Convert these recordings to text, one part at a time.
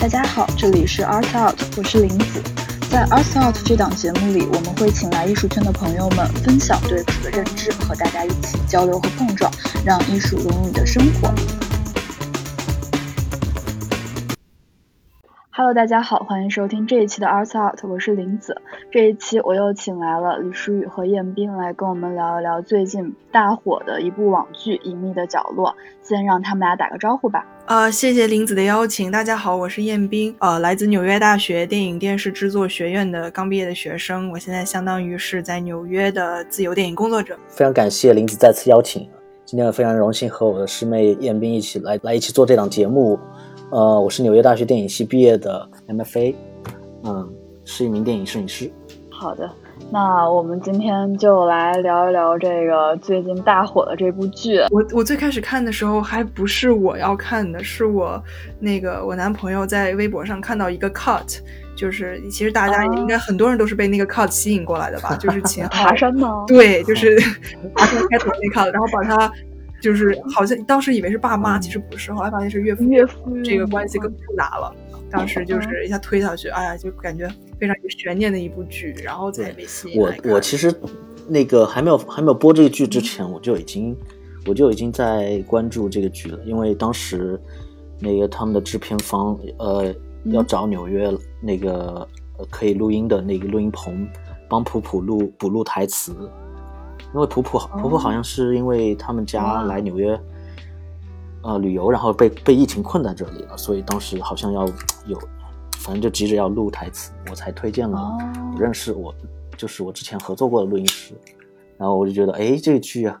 大家好，这里是 Art Out，我是林子。在 Art Out 这档节目里，我们会请来艺术圈的朋友们分享对此的认知，和大家一起交流和碰撞，让艺术融入你的生活。Hello，大家好，欢迎收听这一期的 Arts Out，我是林子。这一期我又请来了李舒宇和彦斌来跟我们聊一聊最近大火的一部网剧《隐秘的角落》。先让他们俩打个招呼吧。呃，谢谢林子的邀请。大家好，我是彦斌，呃，来自纽约大学电影电视制作学院的刚毕业的学生。我现在相当于是在纽约的自由电影工作者。非常感谢林子再次邀请，今天非常荣幸和我的师妹彦斌一起来来一起做这档节目。呃，我是纽约大学电影系毕业的 MFA，嗯，是一名电影摄影师。好的，那我们今天就来聊一聊这个最近大火的这部剧。我我最开始看的时候还不是我要看的，是我那个我男朋友在微博上看到一个 cut，就是其实大家应该很多人都是被那个 cut 吸引过来的吧，就是秦昊 爬山吗？对，就是 爬山开头那 cut，然后把他。就是好像当时以为是爸妈，其实不是，后来发现是岳父岳父，这个关系更复杂了。当时就是一下推下去，哎呀，就感觉非常有悬念的一部剧，然后才被吸引。我我其实那个还没有还没有播这个剧之前，我就已经我就已经在关注这个剧了，因为当时那个他们的制片方呃要找纽约那个可以录音的那个录音棚，帮普普录补录台词。因为婆婆婆婆好像是因为他们家来纽约，呃旅游，然后被被疫情困在这里了，所以当时好像要有，反正就急着要录台词，我才推荐了我认识我就是我之前合作过的录音师，然后我就觉得哎这个剧啊，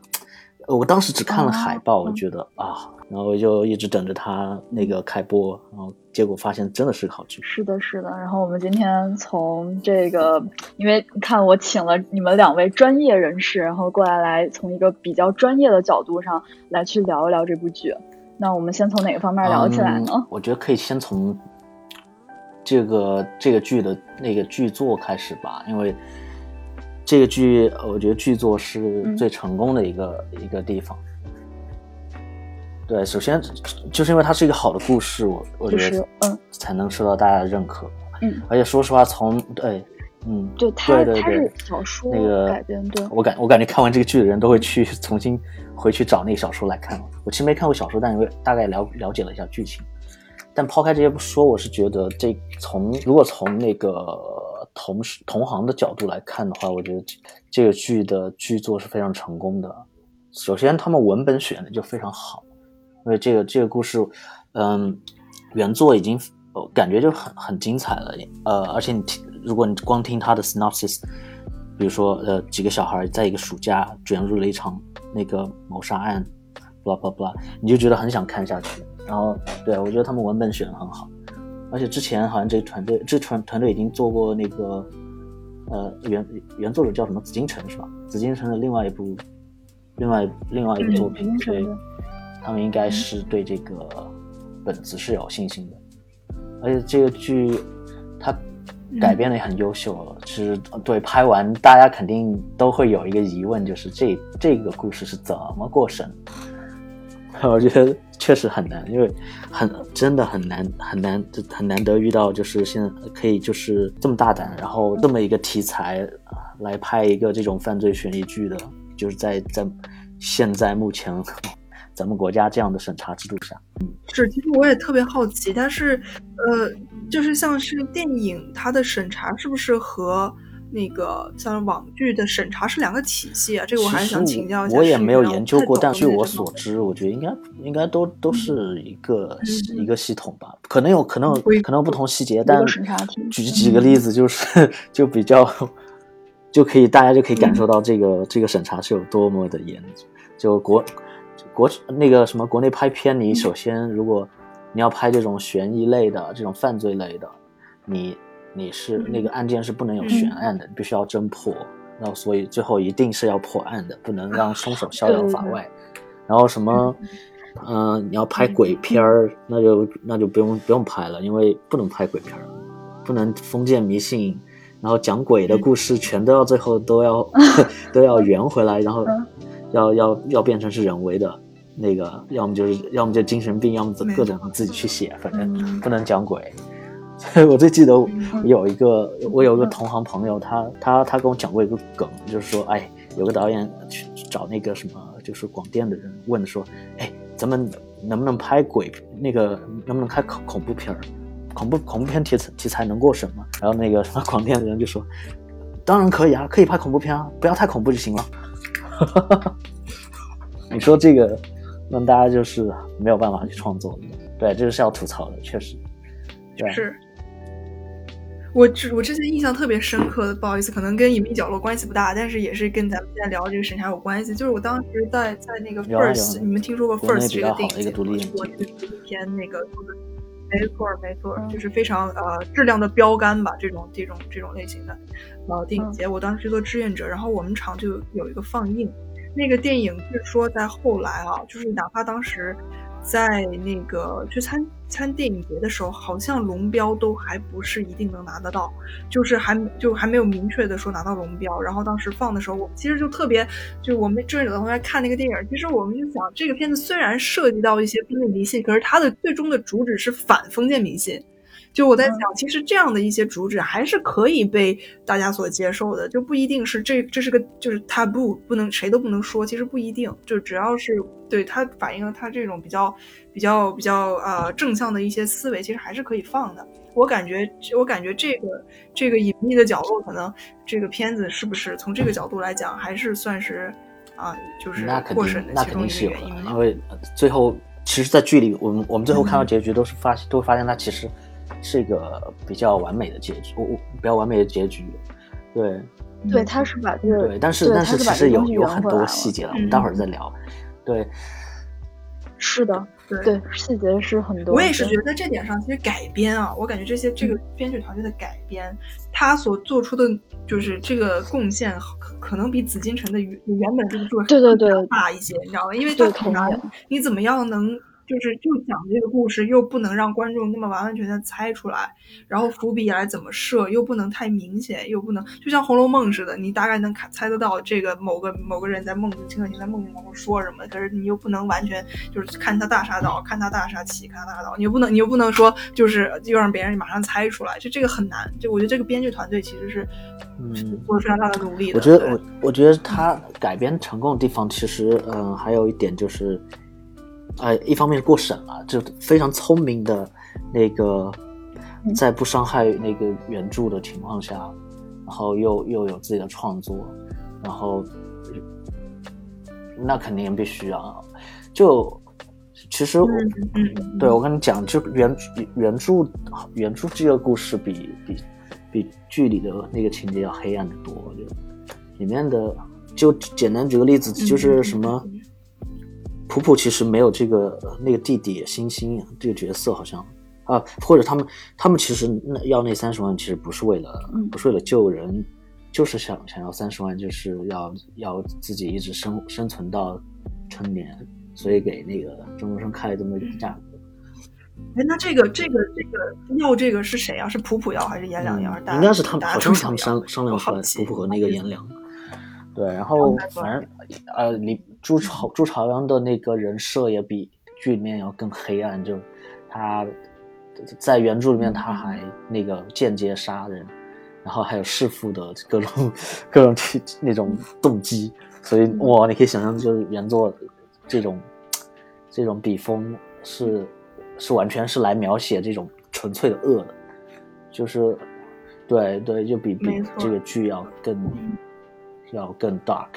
我当时只看了海报，我觉得啊。然后就一直等着他那个开播，然后结果发现真的是个好剧。是的，是的。然后我们今天从这个，因为看我请了你们两位专业人士，然后过来来从一个比较专业的角度上来去聊一聊这部剧。那我们先从哪个方面聊起来呢？我觉得可以先从这个这个剧的那个剧作开始吧，因为这个剧我觉得剧作是最成功的一个一个地方。对，首先就是因为它是一个好的故事，我我觉得嗯才能受到大家的认可。嗯，而且说实话，从对，嗯，对，对对对，小说那个改编，对，我感我感觉看完这个剧的人都会去重新回去找那个小说来看。我其实没看过小说，但因为大概了了解了一下剧情。但抛开这些不说，我是觉得这从如果从那个同事同行的角度来看的话，我觉得这个剧的剧作是非常成功的。首先，他们文本选的就非常好。因为这个这个故事，嗯，原作已经感觉就很很精彩了，呃，而且你听，如果你光听他的 synopsis，比如说呃几个小孩在一个暑假卷入了一场那个谋杀案，blah blah blah，你就觉得很想看下去。然后对我觉得他们文本选的很好，而且之前好像这个团队这团团队已经做过那个呃原原作者叫什么紫禁城是吧？紫禁城的另外一部另外另外一个作品对。他们应该是对这个本子是有信心的，而且这个剧它改编的也很优秀。其实对拍完，大家肯定都会有一个疑问，就是这这个故事是怎么过审？我觉得确实很难，因为很真的很难很难很难得遇到，就是现在可以就是这么大胆，然后这么一个题材来拍一个这种犯罪悬疑剧的，就是在在现在目前。咱们国家这样的审查制度下，是，其实我也特别好奇，但是，呃，就是像是电影，它的审查是不是和那个像网剧的审查是两个体系啊？这个我还是想请教一下。我也没有研究过，但据我所知，我觉得应该应该都都是一个一个系统吧，可能有可能可能不同细节，但举几个例子，就是就比较就可以大家就可以感受到这个这个审查是有多么的严，就国。国那个什么国内拍片，你首先如果你要拍这种悬疑类的、这种犯罪类的，你你是那个案件是不能有悬案的，你必须要侦破。然后所以最后一定是要破案的，不能让凶手逍遥法外。然后什么，嗯，你要拍鬼片儿，那就那就不用不用拍了，因为不能拍鬼片儿，不能封建迷信，然后讲鬼的故事全都要最后都要 都要圆回来，然后。要要要变成是人为的，那个要么就是要么就精神病，要么各种自己去写，反正不能讲鬼。所 以我最记得有一个我有一个同行朋友，他他他跟我讲过一个梗，就是说，哎，有个导演去找那个什么，就是广电的人问说，哎，咱们能不能拍鬼那个能不能拍恐恐怖片儿？恐怖恐怖片题材题材能过审吗？然后那个什么广电的人就说，当然可以啊，可以拍恐怖片啊，不要太恐怖就行了。你说这个让大家就是没有办法去创作，对，这个是要吐槽的，确实。是，我之我之前印象特别深刻的，不好意思，可能跟隐秘角落关系不大，但是也是跟咱们现在聊这个审查有关系。就是我当时在在那个 First，你们听说过 First 这个电影节吗？我这一篇那个，没错没错，就是非常呃质量的标杆吧，这种这种这种类型的呃电影节。我当时去做志愿者，然后我们厂就有一个放映，那个电影据说在后来啊，就是哪怕当时。在那个去参参电影节的时候，好像龙标都还不是一定能拿得到，就是还就还没有明确的说拿到龙标。然后当时放的时候，我们其实就特别，就我们志愿者的同学看那个电影，其实我们就想，这个片子虽然涉及到一些封建迷信，可是它的最终的主旨是反封建迷信。就我在想，其实这样的一些主旨还是可以被大家所接受的，就不一定是这这是个就是 taboo，不能谁都不能说，其实不一定，就只要是对它反映了它这种比较比较比较呃正向的一些思维，其实还是可以放的。我感觉我感觉这个这个隐秘的角落，可能这个片子是不是从这个角度来讲，还是算是啊，就是过审的其中一个原因。因为最后其实，在剧里，我们我们最后看到结局都是发都会发现他其实。是一个比较完美的结局，我我比较完美的结局，对，对，他是把这个，对，但是但是其实有有很多细节了，我们待会儿再聊，对，是的，对，细节是很多。我也是觉得这点上，其实改编啊，我感觉这些这个编剧团队的改编，他所做出的就是这个贡献，可可能比紫禁城的原原本这个作对对对大一些，你知道吗？因为他可能你怎么样能。就是就讲这个故事，又不能让观众那么完完全全猜出来，然后伏笔来怎么设，又不能太明显，又不能就像《红楼梦》似的，你大概能看猜得到这个某个某个人在梦境，秦可卿在梦境当中说什么，可是你又不能完全就是看他大杀刀，看他大杀器，看他大杀刀，你又不能你又不能说就是又让别人马上猜出来，就这个很难。就我觉得这个编剧团队其实是嗯做了非常大的努力的。我觉得我我觉得他改编成功的地方，其实嗯还有一点就是。呃，一方面是过审了，就非常聪明的，那个，在不伤害那个原著的情况下，然后又又有自己的创作，然后，那肯定必须啊。就其实，对我跟你讲，就原原著原著这个故事比比比剧里的那个情节要黑暗的多。就里面的，就简单举个例子，就是什么。普普其实没有这个那个弟弟星星这个角色好像啊，或者他们他们其实那要那三十万其实不是为了不是为了救人，就是想想要三十万，就是要要自己一直生生存到成年，所以给那个钟中生开了这么一个价格。哎，那这个这个这个要这个是谁啊？是普普要还是颜良要？应该是他们，好像是他们商商量出来，普普和那个颜良。对，然后反正呃，你朱朝朱朝阳的那个人设也比剧里面要更黑暗，就他在原著里面他还那个间接杀人，然后还有弑父的各种各种那种动机，所以哇，你可以想象，就是原作这种这种笔锋是是完全是来描写这种纯粹的恶的，就是对对，就比比这个剧要更。要更 dark，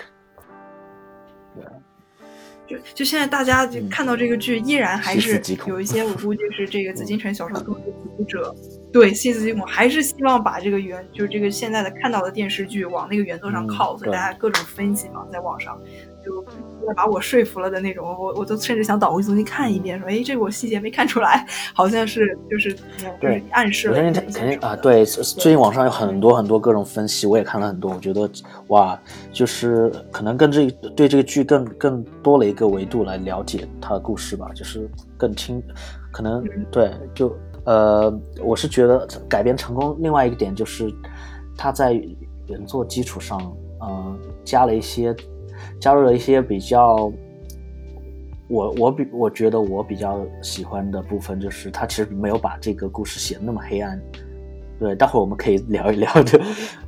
对，就就现在大家就看到这个剧，依然还是有一 些，我估计是这个紫禁城小说的读者，对，细思极恐，还是希望把这个原，就是这个现在的看到的电视剧往那个原作上靠，所以大家各种分析嘛，在网上。就把我说服了的那种，我我都甚至想倒回去重新看一遍，说，哎，这个我细节没看出来，好像是就是对暗示。我相信肯定啊，对，最近网上有很多很多各种分析，我也看了很多，我觉得哇，就是可能跟这对这个剧更更多了一个维度来了解它的故事吧，就是更清，可能对，就呃，我是觉得改编成功，另外一个点就是它在原作基础上，嗯，加了一些。加入了一些比较我我比我觉得我比较喜欢的部分就是他其实没有把这个故事写的那么黑暗。对，待会儿我们可以聊一聊的，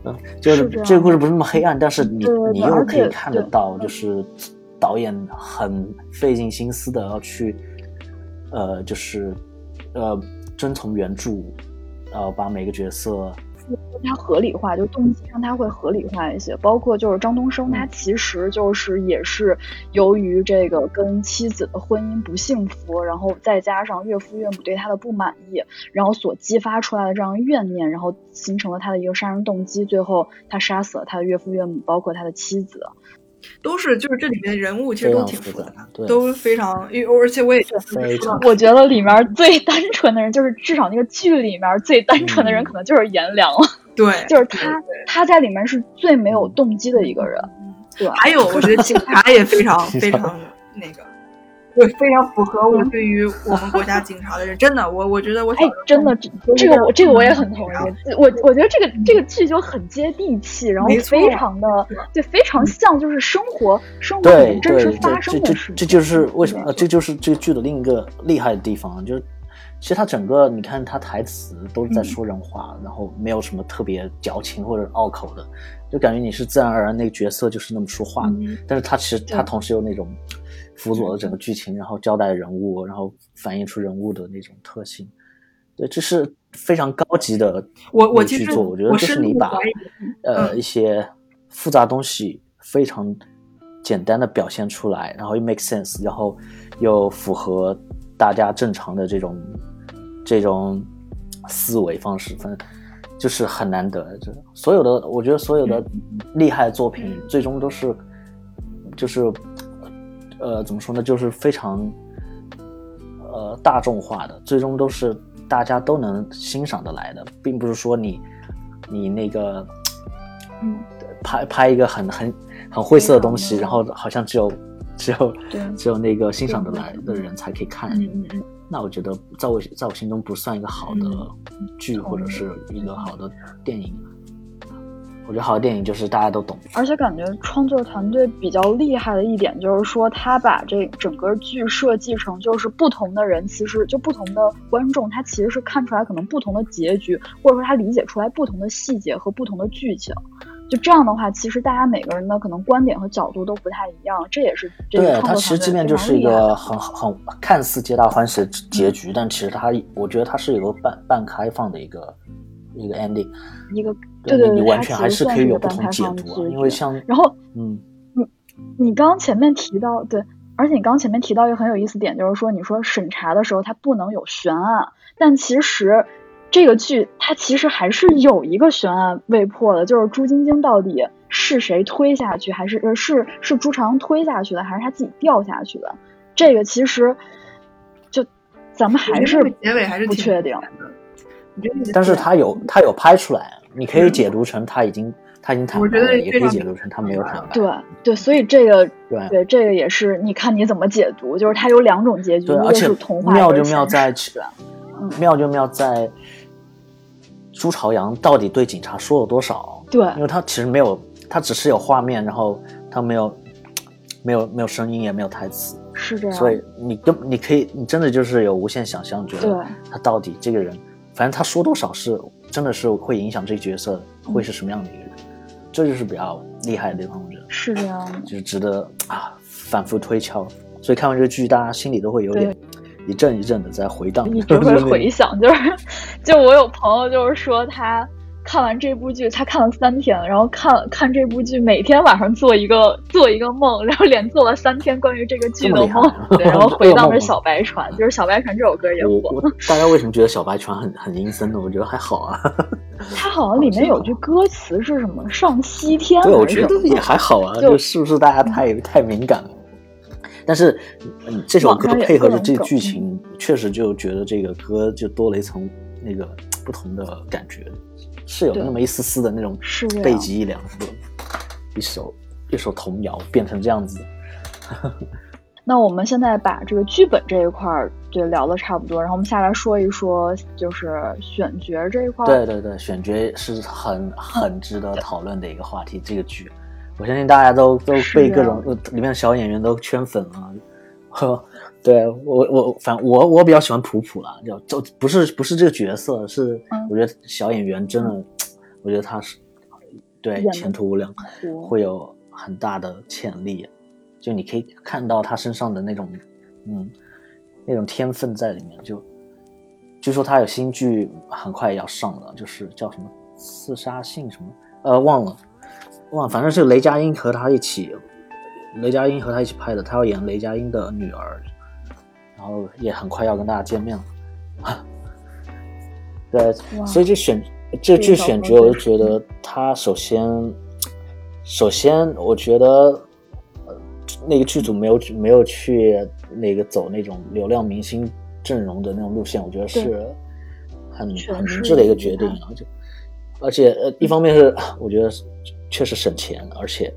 嗯，就是是这个故事不是那么黑暗，但是你你又可以看得到，就是导演很费尽心思的要去，呃，就是呃遵从原著，然后把每个角色它合理化，就动机上它会合理化一些。包括就是张东升，他嗯其实就是也是由于这个跟妻子的婚姻不幸福，然后再加上岳父岳母对他的不满意，然后所激发出来的这样怨念，然后形成了他的一个杀人动机。最后他杀死了他的岳父岳母，包括他的妻子。都是就是这里面的人物其实都挺复杂的，对都非常，因为而且我也非常我觉得里面最单纯的人，就是至少那个剧里面最单纯的人，嗯可能就是颜良了。对，就是他，他在里面是最没有动机的一个人。对，还有我觉得警察也非常 非常那个。对，非常符合我对于我们国家警察的人，真的，我我觉得我哎，真的，这个我这个我也很同意。我我觉得这个这个剧就很接地气，然后非常的对，非常像就是生活生活里真实发生的事。这就是为什么？这就是这个剧的另一个厉害的地方，就是其实它整个你看它台词都是在说人话，然后没有什么特别矫情或者拗口的，就感觉你是自然而然那个角色就是那么说话的。但是它其实它同时有那种。辅佐了整个剧情，然后交代人物，然后反映出人物的那种特性。对，这是非常高级的我我剧作，我觉得就是你把呃一些复杂东西非常简单的表现出来，然后又 make sense，然后又符合大家正常的这种这种思维方式，反正就是很难得。就所有的，我觉得所有的厉害作品最终都是就是。呃，怎么说呢？就是非常呃大众化的，最终都是大家都能欣赏得来的，并不是说你你那个嗯拍拍一个很很很晦涩的东西，然后好像只有只有只有那个欣赏得来的人才可以看。那我觉得在我在我心中不算一个好的剧或者是一个好的电影。我觉得好的电影就是大家都懂，而且感觉创作团队比较厉害的一点就是说，他把这整个剧设计成就是不同的人，其实就不同的观众，他其实是看出来可能不同的结局，或者说他理解出来不同的细节和不同的剧情。就这样的话，其实大家每个人的可能观点和角度都不太一样，这也是这对他其实即便就是一个很很看似皆大欢喜的结局，嗯、但其实它我觉得它是有个半半开放的一个一个 ending，一个。对对对，你完全还是可以有不同解读啊，因为像然后嗯，你你刚刚前面提到对，而且你刚刚前面提到一个很有意思点，就是说你说审查的时候它不能有悬案，但其实这个剧它其实还是有一个悬案未破的，就是朱晶晶到底是谁推下去，还是呃是是朱长推下去的，还是他自己掉下去的？这个其实就咱们还是结尾还是不确定。但是他有他有拍出来。你可以解读成他已经他已经坦白了，也可以解读成他没有坦白。对对，所以这个对对这个也是你看你怎么解读，就是它有两种结局，对，而且童话妙就妙在嗯、妙就妙在朱朝阳到底对警察说了多少？对，因为他其实没有，他只是有画面，然后他没有没有没有声音，也没有台词，是这样。所以你根你可以你真的就是有无限想象，觉得他到底这个人，反正他说多少是。真的是会影响这个角色会是什么样的一个人，嗯、这就是比较厉害的地方，我觉得是这样的，就是值得啊反复推敲。所以看完这个剧，大家心里都会有点一阵一阵的在回荡，一直会 回想。就是，就我有朋友就是说他。看完这部剧，他看了三天，然后看看这部剧，每天晚上做一个做一个梦，然后连做了三天关于这个剧的梦，对，然后回荡着小白船，就是小白船这首歌也火。大家为什么觉得小白船很很阴森呢？我觉得还好啊。它好像里面有句歌词是什么“上西天 ”，对，我觉得也还好啊，就是不是大家太太敏感了？但是，嗯，这首歌配合着这个剧情，确实就觉得这个歌就多了一层那个不同的感觉。是有那么一丝丝的那种背脊一凉的一首一首童谣变成这样子。那我们现在把这个剧本这一块儿就聊的差不多，然后我们下来说一说就是选角这一块。对对对，选角是很很值得讨论的一个话题。这个剧，我相信大家都都被各种里面的小演员都圈粉了，呵，对我我反我我比较喜欢普普啦，就就不是不是这个角色，是嗯我觉得小演员真的，我觉得他是对前途无量，会有很大的潜力，就你可以看到他身上的那种嗯那种天分在里面。就据说他有新剧很快要上了，就是叫什么刺杀信什么呃忘了忘了，反正是雷佳音和他一起。雷佳音和他一起拍的，他要演雷佳音的女儿，然后也很快要跟大家见面了。对，所以这选这剧选角，我就觉得他首先，首先我觉得，呃，那个剧组没有没有去那个走那种流量明星阵容的那种路线，我觉得是很很明智的一个决定啊。就而且呃，一方面是 我觉得确实省钱，而且。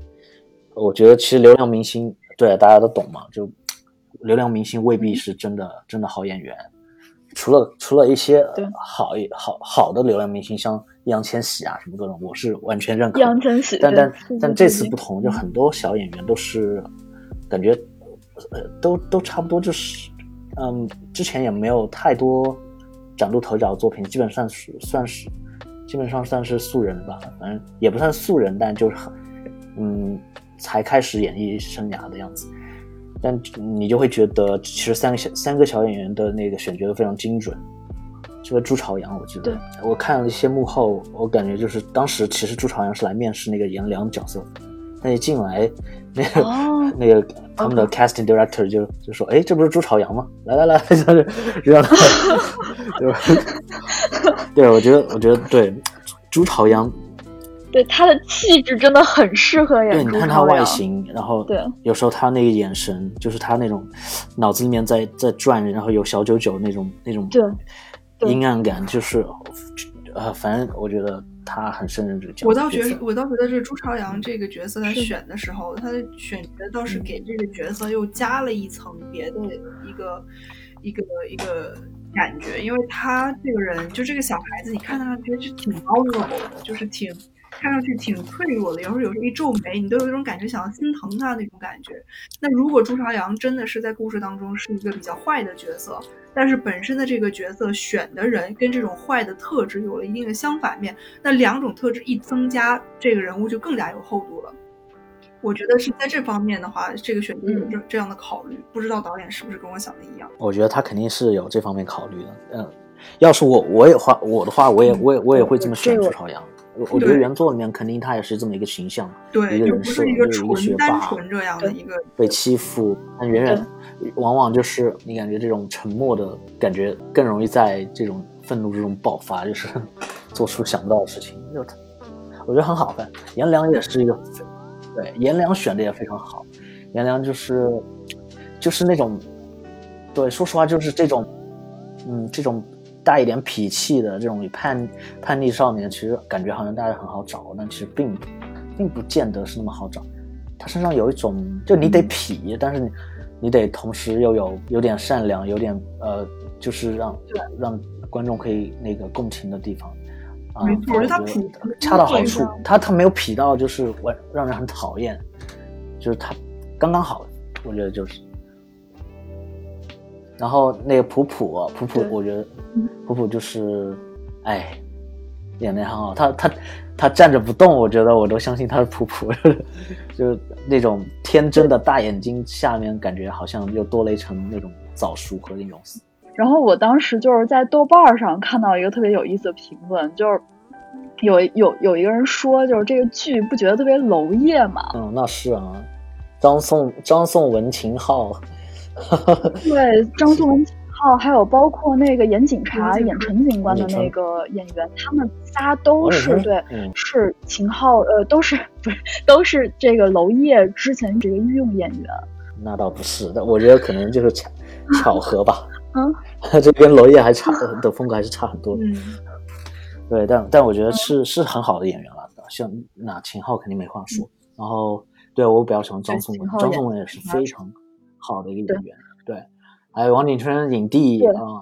我觉得其实流量明星，对大家都懂嘛，就流量明星未必是真的真的好演员。除了除了一些好一好好的流量明星，像易烊千玺啊什么各种，我是完全认可易。烊千玺，但但但这次不同，就很多小演员都是感觉呃都都差不多，就是嗯，之前也没有太多崭露头角的作品，基本上是算是基本上算是素人吧，反正也不算素人，但就是很嗯才开始演艺生涯的样子。但你就会觉得，其实三个小三个小演员的那个选角都非常精准。这个朱朝阳，我记得对我看了一些幕后，我感觉就是当时其实朱朝阳是来面试那个颜良角色，但一进来，那个、哦那个他们的 casting director 就就说：“哎，这不是朱朝阳吗？来来来，就是让他，对吧 对，我觉得我觉得对朱朝阳，对他的气质真的很适合对，演对你看他外。形，然后对有时候他那个眼神，就是他那种脑子里面在在转，然后有小九九那种那种对对阴暗感，就是呃，反正我觉得他很胜任这个角色。我倒觉得，我倒觉得这朱朝阳这个角色，在选的时候，他的选角倒嗯是给这个角色又加了一层别的一个一个一个感觉，因为他这个人就这个小孩子，你看上去就挺 vulnerable 的，就是挺看上去挺脆弱的，有时候有时候一皱眉，你都有一种感觉想要心疼他那种感觉。那如果朱朝阳真的是在故事当中是一个比较坏的角色，但是本身的这个角色选的人跟这种坏的特质有了一定的相反面，那两种特质一增加，这个人物就更加有厚度了。我觉得是在这方面的话，这个选择有这这样的考虑，不知道导演是不是跟我想的一样？我觉得他肯定是有这方面考虑的。嗯，要是我我也话我的话，我也我也我也会这么选朱朝阳。我我觉得原作里面肯定他也是这么一个形象，对，一个人设就是一个学霸纯这样的一个。被欺负，但远远往往就是你感觉这种沉默的感觉更容易在这种愤怒之中爆发，就是 做出想不到的事情。就他，我觉得很好看。颜良也是一个，对颜良选的也非常好。颜良就是就是那种，对，说实话就是这种，嗯，这种带一点痞气的这种叛叛逆少年，其实感觉好像大家很好找，但其实并不并不见得是那么好找。他身上有一种，就你得痞，但是你你得同时又有有点善良，有点呃，就是让让观众可以那个共情的地方。啊、没错我觉得他觉痞恰到好处。他他没有痞到就是我让人很讨厌，就是他刚刚好，我觉得就是。然后那个普普啊，普普，我觉得普普就是，哎，演的很好。他他他站着不动，我觉得我都相信他是普普，就是那种天真的大眼睛下面，感觉好像又多了一层那种早熟和那种。然后我当时就是在豆瓣上看到一个特别有意思的评论，就是有有有一个人说，就是这个剧不觉得特别娄烨吗？嗯，那是啊，张颂张颂文、秦昊，对，张颂文、秦昊，还有包括那个演警察、演陈警官的那个演员，他们仨都是对，嗯是秦昊，呃，都是不是都是这个娄烨之前这个御用演员。那倒不是的，我觉得可能就是巧 巧合吧。嗯，这跟娄烨还差的风格还是差很多的。嗯，对，但但我觉得是是很好的演员了，像那秦昊肯定没话说。然后对我比较喜欢张颂文张颂文也是非常好的一个演员。对，还有王景春影帝啊，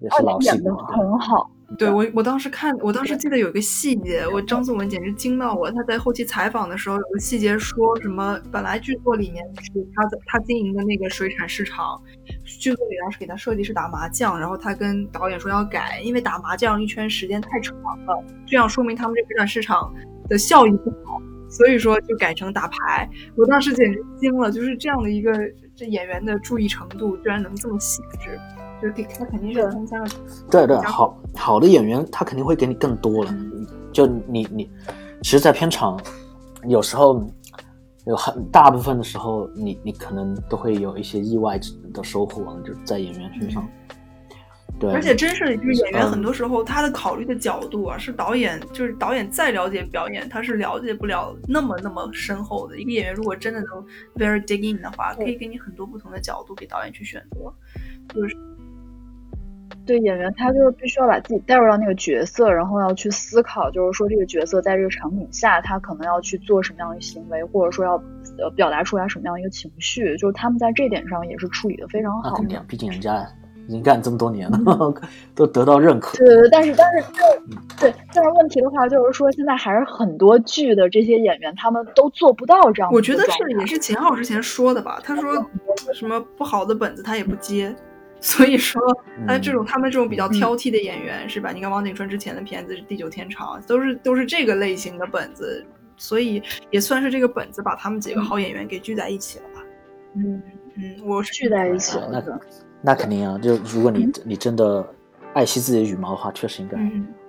也是老戏演的。很好，对我，我当时看，我当时记得有一个细节，我张颂文简直惊到我。他在后期采访的时候，有个细节说什么，本来剧作里面是他在他经营的那个水产市场，剧作里当时给他设计是打麻将，然后他跟导演说要改，因为打麻将一圈时间太长了，这样说明他们这水产市场的效益不好，所以说就改成打牌。我当时简直惊了，就是这样的一个这演员的注意程度，居然能这么细致。就给他肯定是增加了，对对，好好的演员他肯定会给你更多了。就你你，其实，在片场有时候有很大部分的时候，你你可能都会有一些意外的收获，就在演员身上。对，而且真是就是演员很多时候他的考虑的角度啊，是导演就是导演再了解表演，他是了解不了那么那么深厚的。一个演员如果真的能 very dig in 的话，可以给你很多不同的角度给导演去选择，就是。对演员，他就是必须要把自己带入到那个角色，然后要去思考，就是说这个角色在这个场景下，他可能要去做什么样的行为，或者说要呃表达出来什么样一个情绪，就是他们在这点上也是处理的非常好。毕竟人家已经干这么多年了，都得到认可。对但是但是对，但是问题的话就是说，现在还是很多剧的这些演员他们都做不到这样。我觉得是也是秦昊之前说的吧，他说什么不好的本子他也不接。所以说，他，这种他们这种比较挑剔的演员是吧？你看王景春之前的片子是《地久天长》，都是都是这个类型的本子，所以也算是这个本子把他们几个好演员给聚在一起了吧？嗯嗯，我是聚在一起了。那那肯定啊，就如果你你真的爱惜自己的羽毛的话，确实应该，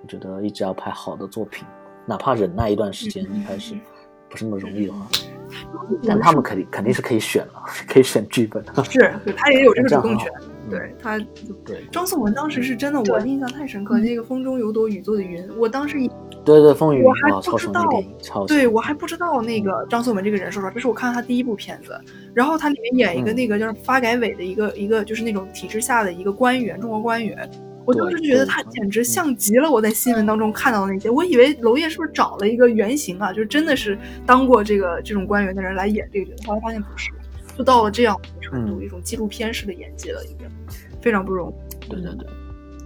我觉得一直要拍好的作品，哪怕忍耐一段时间，一开始不是那么容易的话，但他们肯定肯定是可以选了，可以选剧本的。是，他也有这个主动权。对他，对张颂文当时是真的，我印象太深刻。那个风中有朵雨做的云，我当时对对风雨我还不知道，对我还不知道那个张颂文这个人，说实话，这是我看他第一部片子。然后他里面演一个那个就是发改委的一个一个，就是那种体制下的一个官员，中国官员。我当时就觉得他简直像极了我在新闻当中看到的那些。我以为娄烨是不是找了一个原型啊？就真的是当过这个这种官员的人来演这个角色，后来发现不是。就到了这样的程度，一种纪录片式的演技了，已经非常不容易。对对对，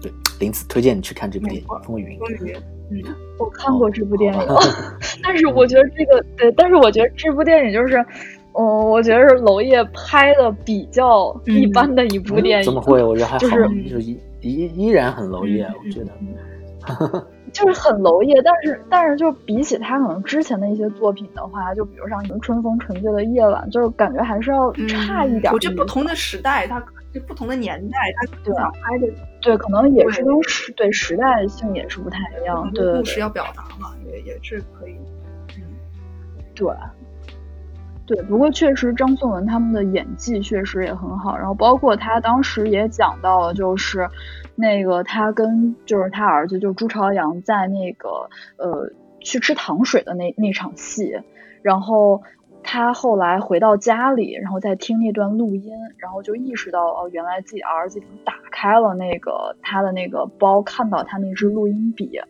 对，林子推荐你去看这部电影《风云》。风云嗯，我看过这部电影，但是我觉得这个对，但是我觉得这部电影就是，嗯，我觉得是娄烨拍的比较一般的一部电影。怎么会？我觉得还好，就是依依依然很娄烨，我觉得。就是很娄烨，但是但是就比起他可能之前的一些作品的话，就比如像什么《春风沉醉的夜晚》，就是感觉还是要差一点。我觉得不同的时代，它就不同的年代，它对拍的对，可能也是跟时对时代性也是不太一样。对故事要表达嘛，也也是可以。嗯，对。对，不过确实张颂文他们的演技确实也很好，然后包括他当时也讲到了，就是那个他跟就是他儿子就朱朝阳在那个呃去吃糖水的那那场戏，然后他后来回到家里，然后再听那段录音，然后就意识到哦，原来自己儿子已经打开了那个他的那个包，看到他那支录音笔。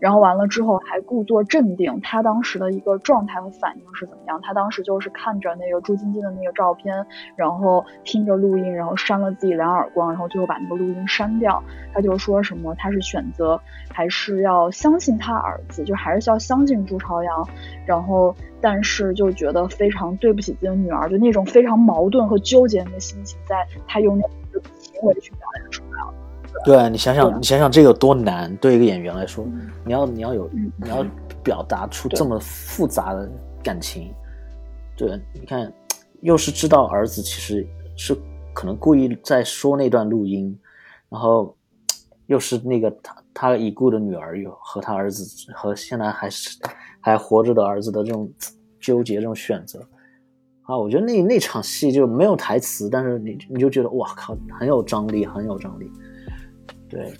然后完了之后还故作镇定，他当时的一个状态和反应是怎么样？他当时就是看着那个朱晶晶的那个照片，然后听着录音，然后扇了自己两耳光，然后最后把那个录音删掉。他就说什么？他是选择还是要相信他儿子，就还是要相信朱朝阳。然后但是就觉得非常对不起自己的女儿，就那种非常矛盾和纠结的心情，在他用那个行为去表达出来了。对你想想，你想想这有多难，对一个演员来说，你要你要有你要表达出这么复杂的感情，对，你看，又是知道儿子其实是可能故意在说那段录音，然后又是那个他他已故的女儿又和他儿子和现在还是还活着的儿子的这种纠结这种选择啊，我觉得那那场戏就没有台词，但是你你就觉得哇靠，很有张力，很有张力。对，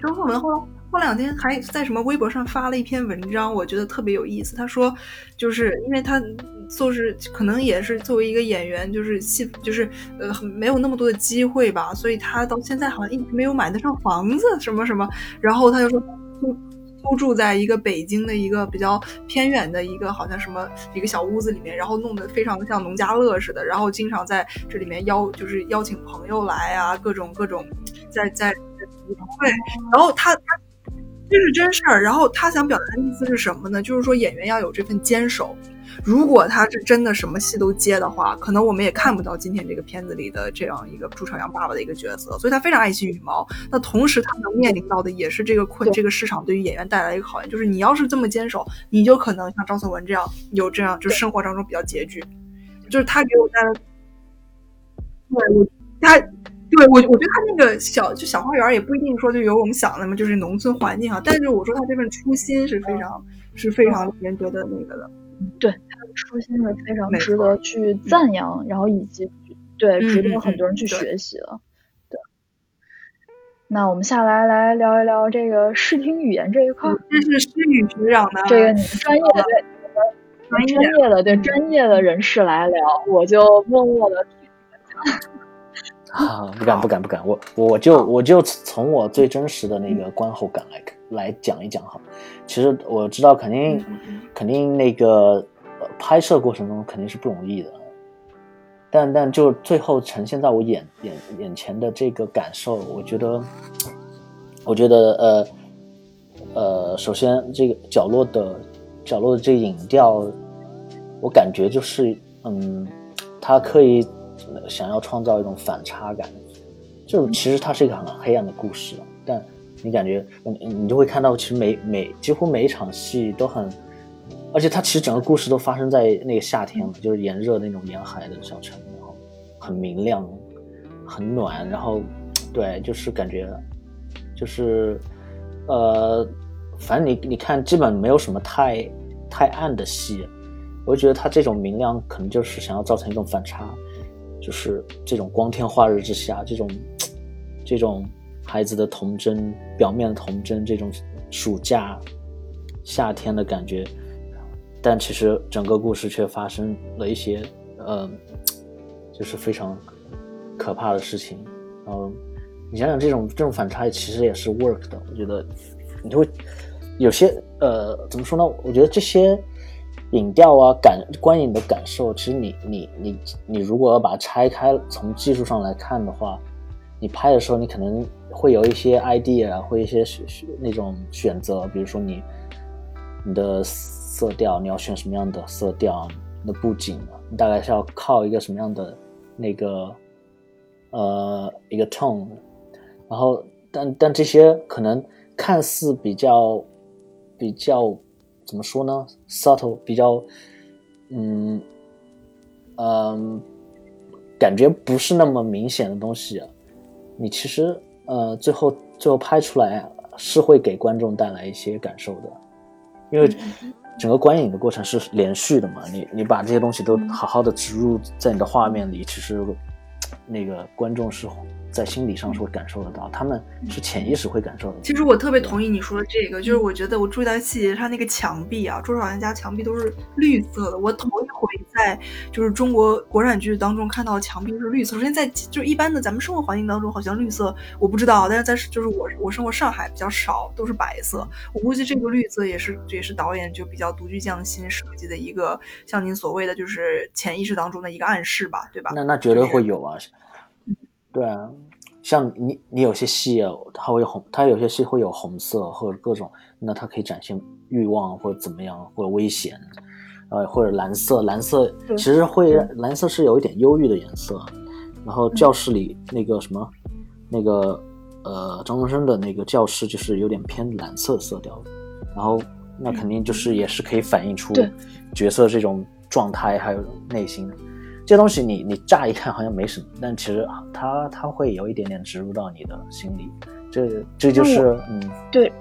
张颂文后后两天还在什么微博上发了一篇文章，我觉得特别有意思。他说，就是因为他就是可能也是作为一个演员，就是戏就是呃没有那么多的机会吧，所以他到现在好像一直没有买得上房子什么什么。然后他就说租租住在一个北京的一个比较偏远的一个好像什么一个小屋子里面，然后弄得非常的像农家乐似的，然后经常在这里面邀就是邀请朋友来啊，各种各种。在在对，然后他他这是真事儿，然后他想表达的意思是什么呢？就是说演员要有这份坚守。如果他是真的什么戏都接的话，可能我们也看不到今天这个片子里的这样一个朱朝阳爸爸的一个角色。所以他非常爱惜羽毛。那同时，他能面临到的也是这个困，这个市场对于演员带来一个考验，就是你要是这么坚守，你就可能像张颂文这样有这样，就生活当中比较拮据。就是他给我带来，对我他对我我觉得他那个小就小花园也不一定说就有我们想的那么就是农村环境哈，但是我说他这份初心是非常是非常令人觉得那个的。对他的初心是非常值得去赞扬，然后以及对值得很多人去学习的。对，那我们下来来聊一聊这个视听语言这一块。这是诗语局长的这个你们专业的专业的对专业的人士来聊，我就默默的听。啊，不敢不敢不敢，我我就我就从我最真实的那个观后感来来讲一讲哈。其实我知道肯定肯定那个拍摄过程中肯定是不容易的，但但就最后呈现在我眼眼眼前的这个感受，我觉得我觉得呃呃，首先这个角落的角落的这个影调，我感觉就是嗯，它可以。想要创造一种反差感，就其实它是一个很黑暗的故事，但你感觉你你就会看到，其实每每几乎每一场戏都很，而且它其实整个故事都发生在那个夏天嘛，就是炎热那种沿海的小城，然后很明亮，很暖，然后对，就是感觉就是呃，反正你你看，基本没有什么太太暗的戏，我觉得它这种明亮可能就是想要造成一种反差。就是这种光天化日之下，这种这种孩子的童真，表面的童真，这种暑假、夏天的感觉，但其实整个故事却发生了一些，呃，就是非常可怕的事情。然后你想想，这种这种反差其实也是 work 的。我觉得你就会有些呃，怎么说呢？我觉得这些。影调啊，感观影的感受，其实你你你你如果要把它拆开，从技术上来看的话，你拍的时候你可能会有一些 idea，会一些那种选择，比如说你你的色调，你要选什么样的色调，你的布景，你大概是要靠一个什么样的那个呃一个 tone，然后但但这些可能看似比较比较。怎么说呢？subtle 比较，嗯嗯，感觉不是那么明显的东西，你其实呃最后最后拍出来是会给观众带来一些感受的，因为整个观影的过程是连续的嘛，你你把这些东西都好好的植入在你的画面里，其实那个观众是。在心理上是会感受得到，他们是潜意识会感受的。其实我特别同意你说的这个，就是我觉得我注意到细节，他那个墙壁啊，朱朝阳家墙壁都是绿色的。我头一回在就是中国国产剧当中看到墙壁是绿色。首先在就是一般的咱们生活环境当中，好像绿色我不知道，但是在就是我我生活上海比较少，都是白色。我估计这个绿色也是也是导演就比较独具匠心设计的一个，像您所谓的就是潜意识当中的一个暗示吧，对吧？那那绝对会有啊。对啊，像你你有些戏啊，它会红，它有些戏会有红色或者各种，那它可以展现欲望或者怎么样或者危险，呃或者蓝色，蓝色其实会蓝色是有一点忧郁的颜色，然后教室里那个什么那个呃张东升的那个教室就是有点偏蓝色色调，然后那肯定就是也是可以反映出角色这种状态还有内心。这东西你你乍一看好像没什么，但其实它它会有一点点植入到你的心里，这这就是嗯对，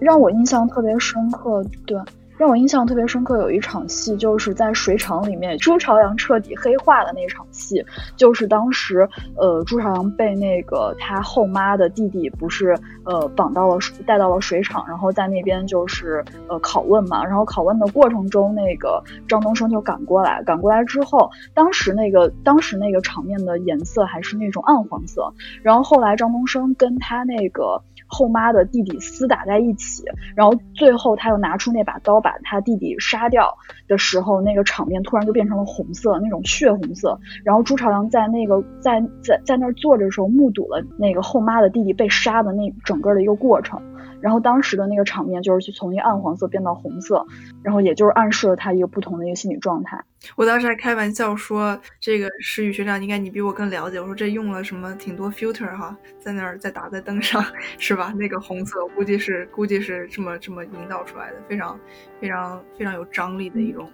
让我印象特别深刻，对。让我印象特别深刻，有一场戏就是在水厂里面，朱朝阳彻底黑化的那场戏，就是当时呃朱朝阳被那个他后妈的弟弟不是呃绑到了带到了水厂，然后在那边就是呃拷问嘛，然后拷问的过程中，那个张东升就赶过来，赶过来之后，当时那个当时那个场面的颜色还是那种暗黄色，然后后来张东升跟他那个后妈的弟弟厮打在一起，然后最后他又拿出那把刀把。他弟弟杀掉的时候，那个场面突然就变成了红色，那种血红色。然后朱朝阳在那个在在在那儿坐着的时候，目睹了那个后妈的弟弟被杀的那整个的一个过程。然后当时的那个场面就是去从一个暗黄色变到红色，然后也就是暗示了他一个不同的一个心理状态。我当时还开玩笑说，这个石宇学长应该你比我更了解。我说这用了什么挺多 filter 哈，在那儿再打在灯上 是吧？那个红色估计是估计是这么这么引导出来的，非常非常非常有张力的一种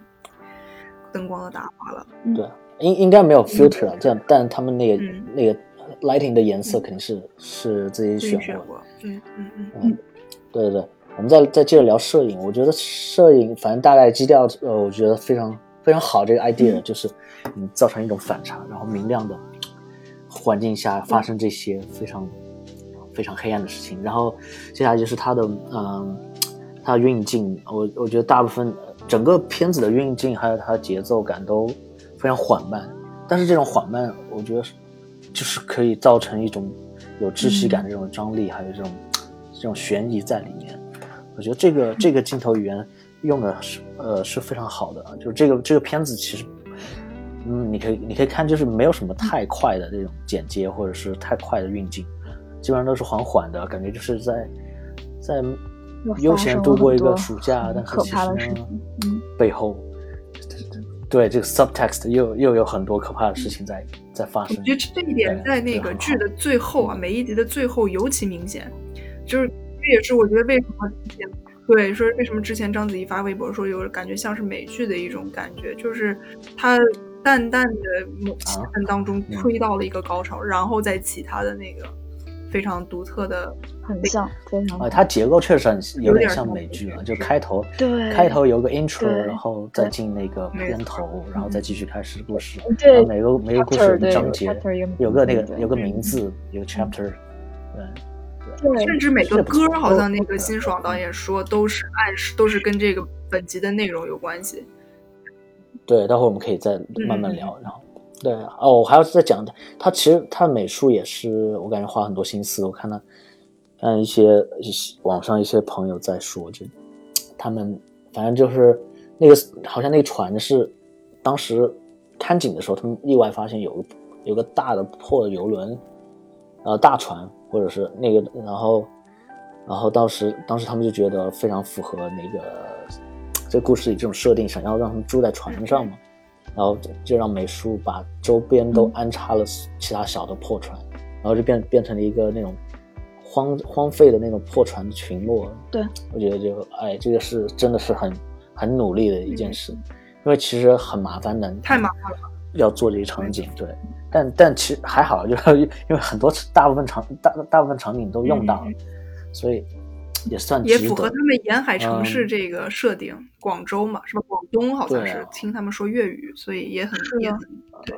灯光的打法了。对，应应该没有 filter 这样，但他们那个那个 lighting 的颜色肯定是是自己选过。嗯嗯嗯嗯。对对对，我们再再接着聊摄影。我觉得摄影，反正大概基调，呃，我觉得非常非常好。这个 idea 就是，你，造成一种反差，然后明亮的环境下发生这些非常非常黑暗的事情。然后接下来就是它的，嗯，它的运镜。我我觉得大部分整个片子的运镜还有它的节奏感都非常缓慢，但是这种缓慢，我觉得就是可以造成一种有窒息感的这种张力，还有这种。这种悬疑在里面，我觉得这个这个镜头语言用的是呃是非常好的啊。就是这个这个片子其实，嗯，你可以你可以看，就是没有什么太快的这种剪接，或者是太快的运镜，基本上都是缓缓的，感觉就是在在悠闲度过一个暑假。但是其实呢，背后对这个 subtext 又又有很多可怕的事情在在发生。我觉得这一点在那个剧的最后啊，每一集的最后尤其明显。就是这也是我觉得为什么之前对说为什么之前章子怡发微博说有感觉像是美剧的一种感觉，就是她淡淡的气氛当中推到了一个高潮，然后再起她的那个非常独特的，很像非常啊，它结构确实很有点像美剧啊，就开头对开头有个 intro，然后再进那个片头，然后再继续开始故事，对每个每个故事章节有个那个有个名字有个 chapter，对。甚至每个歌好像那个辛爽导演说都是暗示，都是跟这个本集的内容有关系。对，待会儿我们可以再慢慢聊。然后，对哦，我还要再讲的，他其实他美术也是我感觉花很多心思。我看到，嗯，一些网上一些朋友在说，就他们反正就是那个好像那个船是当时看景的时候，他们意外发现有个有个大的破的游轮，呃，大船。或者是那个，然后，然后当时当时他们就觉得非常符合那个这故事里这种设定，想要让他们住在船上嘛，然后就让美术把周边都安插了其他小的破船，然后就变变成了一个那种荒荒废的那种破船的群落。对，我觉得就哎，这个是真的是很很努力的一件事，因为其实很麻烦的，太麻烦了，要做这些场景，对。但但其实还好，就是因为很多大部分场大大部分场景都用到了，所以也算也符合他们沿海城市这个设定。广州嘛，是吧？广东好像是听他们说粤语，所以也很也很对。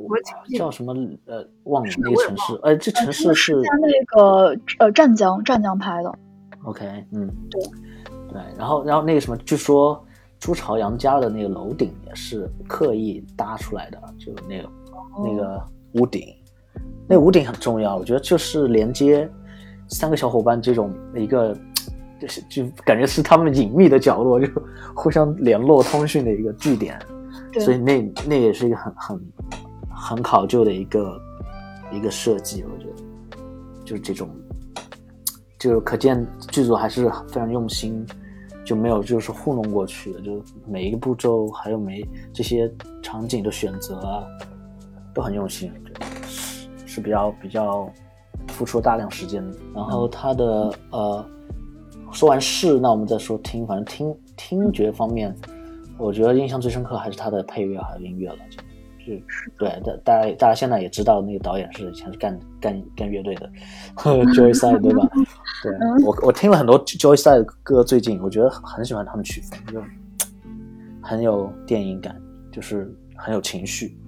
我叫什么呃，忘了那个城市。哎，这城市是在那个呃湛江湛江拍的。OK，嗯，对对，然后然后那个什么，据说朱朝阳家的那个楼顶也是刻意搭出来的，就那个。那个屋顶，那屋顶很重要，我觉得就是连接三个小伙伴这种一个，就是就感觉是他们隐秘的角落，就互相联络通讯的一个据点，所以那那也是一个很很很考究的一个一个设计，我觉得就是这种，就可见剧组还是非常用心，就没有就是糊弄过去的，就每一个步骤还有每这些场景的选择啊。都很用心，是是比较比较付出大量时间的。然后他的呃，说完视，那我们再说听。反正听听觉方面，我觉得印象最深刻还是他的配乐还有音乐了。就就对，大大家大家现在也知道那个导演是以前是干干干乐队的，Joyside 对吧？对我我听了很多 Joyside 的歌，最近我觉得很喜欢他们曲风，就很有电影感，就是很有情绪。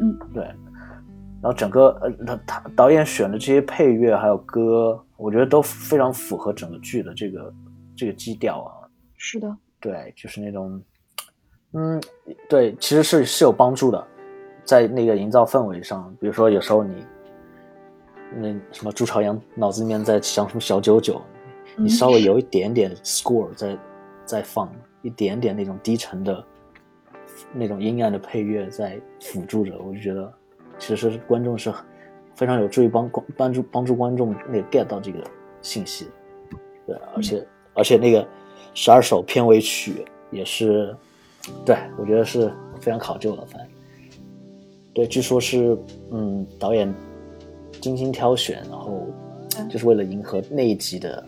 嗯，对，然后整个呃，他他导演选的这些配乐还有歌，我觉得都非常符合整个剧的这个这个基调啊。是的，对，就是那种，嗯，对，其实是是有帮助的，在那个营造氛围上，比如说有时候你那什么朱朝阳脑子里面在想什么小九九，你稍微有一点点 score 在在放，一点点那种低沉的那种阴暗的配乐在辅助着，我就觉得其实观众是非常有助于帮帮助帮助观众那个 get 到这个信息，对，而且而且那个十二首片尾曲也是，对我觉得是非常考究的，反正。对，据说是，嗯，导演精心挑选，然后就是为了迎合那一集的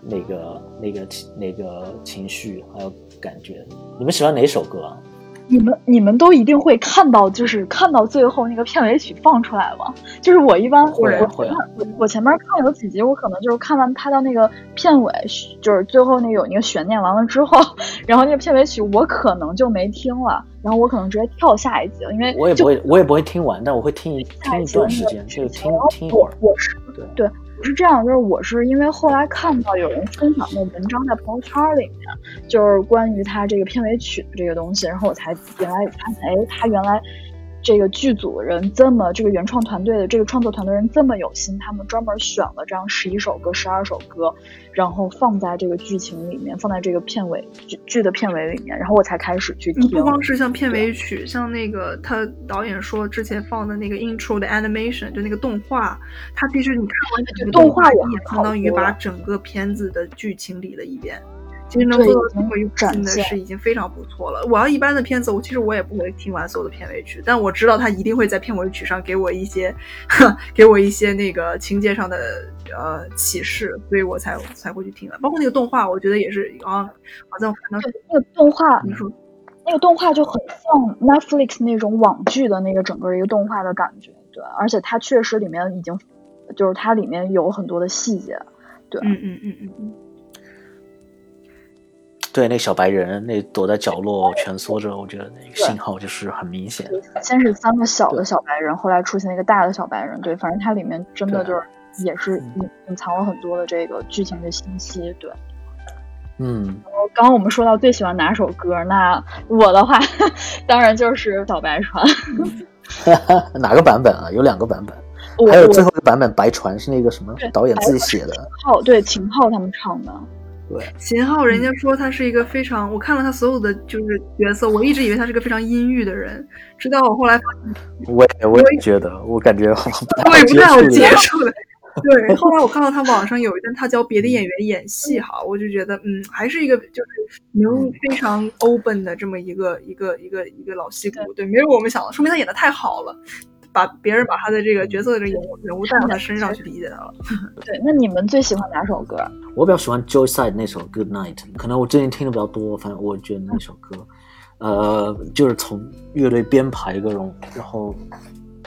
那个、那个、那个情绪还有感觉。你们喜欢哪首歌啊？你们你们都一定会看到，就是看到最后那个片尾曲放出来吗？就是我一般会会我我前面看有几集，我可能就是看完拍到那个片尾，就是最后那个有那个悬念完了之后，然后那个片尾曲我可能就没听了，然后我可能直接跳下一集了，因为我也不会我也不会听完，但我会听一听一段时间，就听听一会儿。我是对对。是这样，就是我是因为后来看到有人分享那文章在朋友圈里面，就是关于他这个片尾曲的这个东西，然后我才原来发现，哎，他原来。这个剧组人这么，这个原创团队的这个创作团队人这么有心，他们专门选了这样十一首歌、十二首歌，然后放在这个剧情里面，放在这个片尾剧剧的片尾里面，然后我才开始去听。不光是像片尾曲，像那个他导演说之前放的那个 intro 的 animation，就那个动画，他其实你看完整个动画也相当于把整个片子的剧情理了一遍。其实能做到这么一真的是已经非常不错了。我要一般的片子，我其实我也不会听完所有的片尾曲，但我知道他一定会在片尾曲上给我一些，给我一些那个情节上的呃启示，所以我才才会去听的。包括那个动画，我觉得也是啊，好像我看到那个动画，你说那个动画就很像 Netflix 那种网剧的那个整个一个动画的感觉，对，而且它确实里面已经就是它里面有很多的细节，对，嗯嗯嗯嗯嗯。对，那小白人那躲在角落蜷缩着，我觉得那个信号就是很明显。先是三个小的小白人，后来出现一个大的小白人。对，反正它里面真的就是也是隐隐藏了很多的这个剧情的信息。对，嗯。然后刚刚我们说到最喜欢哪首歌，那我的话 当然就是小白船。哪个版本啊？有两个版本，还有最后一个版本白船是那个什么导演自己写的。浩对秦昊他们唱的。对，秦昊，人家说他是一个非常，我看了他所有的就是角色，我一直以为他是个非常阴郁的人，直到我后来发现，我也我也觉得，我感觉我也不太好接受的。对，后来我看到他网上有一段他教别的演员演戏，哈，我就觉得，嗯，还是一个就是能非常 open 的这么一个一个一个一个老戏骨，对，没有我们想的，说明他演的太好了。把别人把他的这个角色的人物人物带到他身上去理解他了。对，那你们最喜欢哪首歌？我比较喜欢 Joyside 那首 Good Night，可能我最近听的比较多，反正我觉得那首歌，呃，就是从乐队编排各种，然后，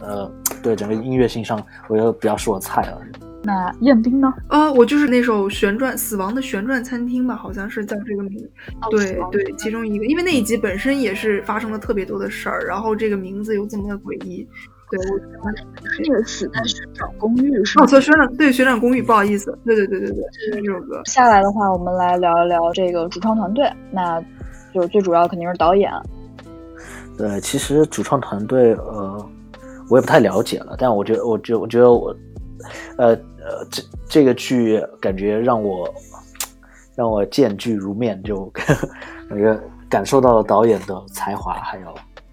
呃，对整个音乐性上，我觉得比较是我菜了。那彦斌呢？啊，我就是那首旋转死亡的旋转餐厅吧，好像是叫这个名。对对，其中一个，因为那一集本身也是发生了特别多的事儿，然后这个名字又这么的诡异。对，我喜欢那个死在旋转公寓是吗？哦，旋转对旋转公寓，不好意思，对对对对对，就是这首歌。下来的话，我们来聊一聊这个主创团队，那就是最主要肯定是导演。对，其实主创团队，呃，我也不太了解了，但我觉得，我觉，我觉得我，呃呃，这这个剧感觉让我让我见剧如面，就 感觉感受到了导演的才华，还有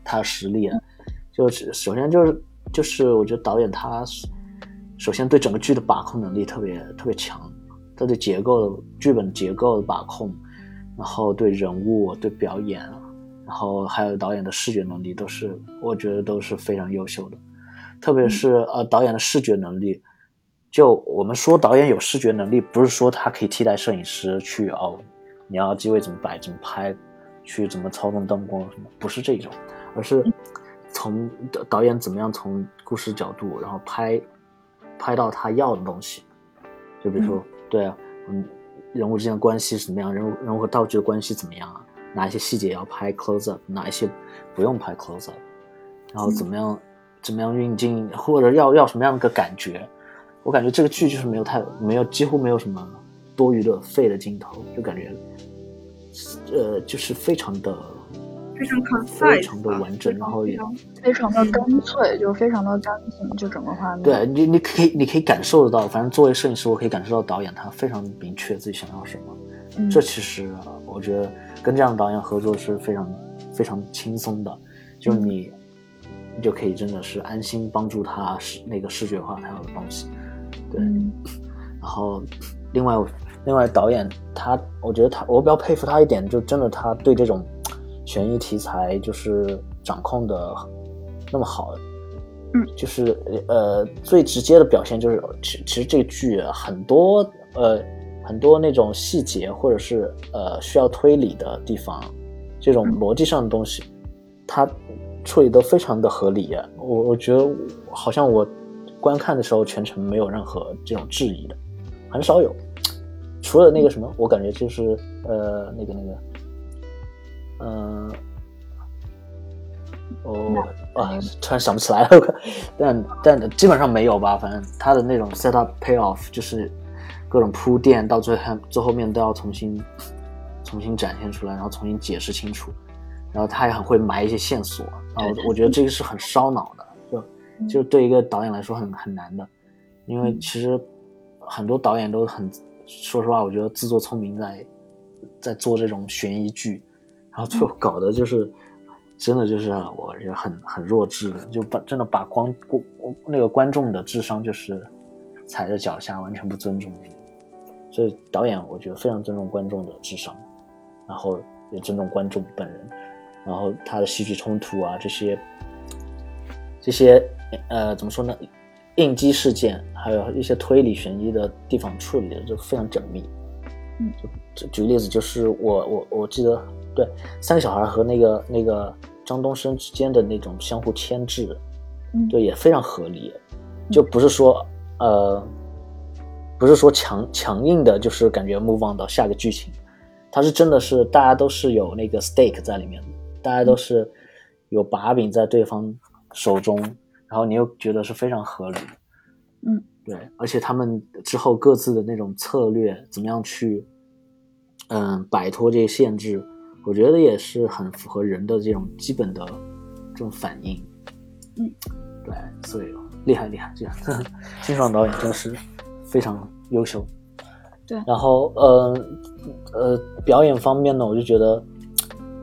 他的实力。就是首先就是就是我觉得导演他首先对整个剧的把控能力特别特别强，他对结构剧本结构的把控，然后对人物对表演，然后还有导演的视觉能力都是我觉得都是非常优秀的，特别是呃导演的视觉能力，就我们说导演有视觉能力，不是说他可以替代摄影师去哦，你要机位怎么摆怎么拍，去怎么操纵灯光什么，不是这种，而是。从导演怎么样从故事角度，然后拍拍到他要的东西，就比如说，对啊，嗯，人物之间的关系是怎么样，人物人物和道具的关系怎么样啊？哪一些细节要拍 close up，哪一些不用拍 close up，然后怎么样怎么样运镜，或者要要什么样的个感觉？我感觉这个剧就是没有太没有几乎没有什么多余的废的镜头，就感觉呃就是非常的。非常 concise，非常的完整，然后也非常的干脆，就非常的干净，就整个画面。对你，你可以，你可以感受得到。反正作为摄影师，我可以感受到导演他非常明确自己想要什么。这其实我觉得跟这样的导演合作是非常非常轻松的，就是你、你就可以真的是安心帮助他视那个视觉化他要的东西，对。嗯然后，另外，另外导演他，我觉得他，我比较佩服他一点，就真的他对这种悬疑题材就是掌控的那么好。嗯，就是呃，最直接的表现就是，其其实这个剧很多呃很多那种细节或者是呃需要推理的地方，这种逻辑上的东西，它处理得非常的合理。我我觉得好像我观看的时候全程没有任何这种质疑的。很少有，除了那个什么，我感觉就是呃，那个那个，嗯、哦啊，突然想不起来了，但但基本上没有吧，反正他的那种 set up pay off 就是各种铺垫，到最后最后面都要重新重新展现出来，然后重新解释清楚，然后他也很会埋一些线索，然后我觉得这个是很烧脑的，就就对一个导演来说很很难的，因为其实。很多导演都很，说实话，我觉得自作聪明在在做这种悬疑剧，然后最后搞的就是真的就是我也很很弱智的，就把真的把光那个观众的智商就是踩在脚下，完全不尊重。所以导演我觉得非常尊重观众的智商，然后也尊重观众本人，然后他的戏剧冲突啊这些这些呃怎么说呢？应激事件，还有一些推理悬疑的地方处理的就非常缜密。嗯，就举个例子，就是我我我记得，对三个小孩和那个那个张东升之间的那种相互牵制，嗯，对，也非常合理，就不是说呃，不是说强强硬的，就是感觉 move on 到下个剧情，它是真的是大家都是有那个 stake 在里面的，大家都是有把柄在对方手中。然后你又觉得是非常合理，嗯，对，而且他们之后各自的那种策略，怎么样去，嗯，摆脱这些限制，我觉得也是很符合人的这种基本的这种反应，嗯，对，所以厉害厉害，这样，金爽导演真的是非常优秀，对，然后呃呃，表演方面呢，我就觉得，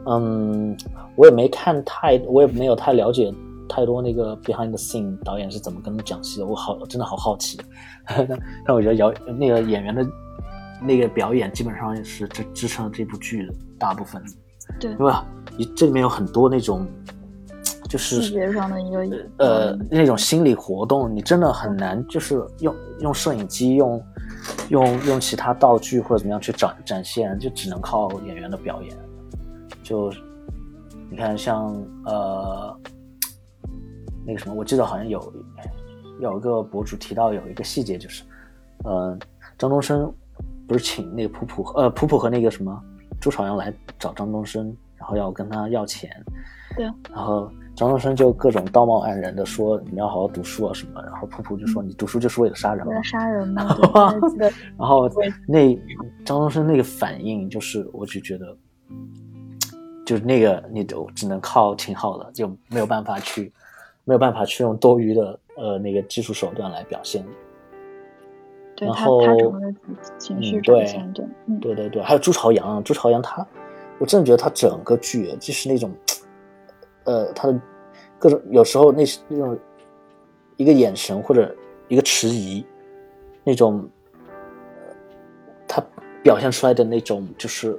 嗯，我也没看太，我也没有太了解。太多那个 behind the scene 导演是怎么跟他们讲戏的，我好真的好好奇。但我觉得姚那个演员的那个表演基本上也是支支撑了这部剧的大部分。对，因为这里面有很多那种就是视觉上的一个呃那种心理活动，你真的很难就是用用摄影机用用用其他道具或者怎么样去展展现，就只能靠演员的表演。就你看像呃。那个什么，我记得好像有有一个博主提到有一个细节，就是，呃，张东升不是请那个普普呃普普和那个什么朱朝阳来找张东升，然后要跟他要钱，对，然后张东升就各种道貌岸然的说你要好好读书啊什么，然后普普就说你读书就是为了杀人吗？为了杀人吗？然后那张东升那个反应就是，我就觉得，就是那个你都只能靠挺好的，就没有办法去。没有办法去用多余的呃那个技术手段来表现，对他他整个情绪展现，对，对对对，还有朱朝阳，朱朝阳他，我真的觉得他整个剧就是那种，呃，他的各种有时候那那种一个眼神或者一个迟疑，那种他表现出来的那种就是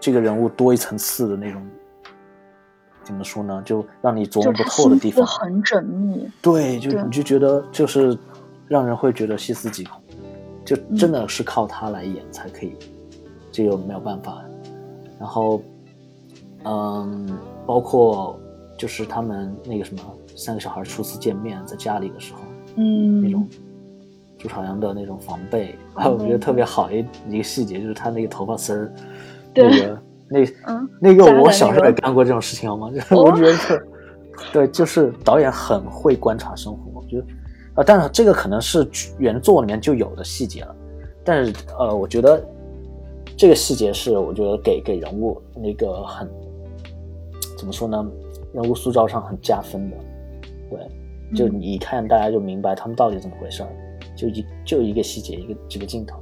这个人物多一层次的那种。怎么说呢？就让你琢磨不透的地方，很缜密。对，就你就觉得就是让人会觉得细思极恐，就真的是靠他来演才可以，这个没有办法。然后，嗯，包括就是他们那个什么三个小孩初次见面在家里的时候，嗯，那种朱朝阳的那种防备，还有我觉得特别好一一个细节就是他那个头发丝儿，那个。那嗯，那个我小时候也干过这种事情，好吗？我觉得，对，就是导演很会观察生活，我觉得，啊，但是这个可能是原作里面就有的细节了，但是呃，我觉得这个细节是我觉得给给人物那个很怎么说呢？人物塑造上很加分的，对，就你一看大家就明白他们到底怎么回事儿，就一就一个细节，一个几个镜头，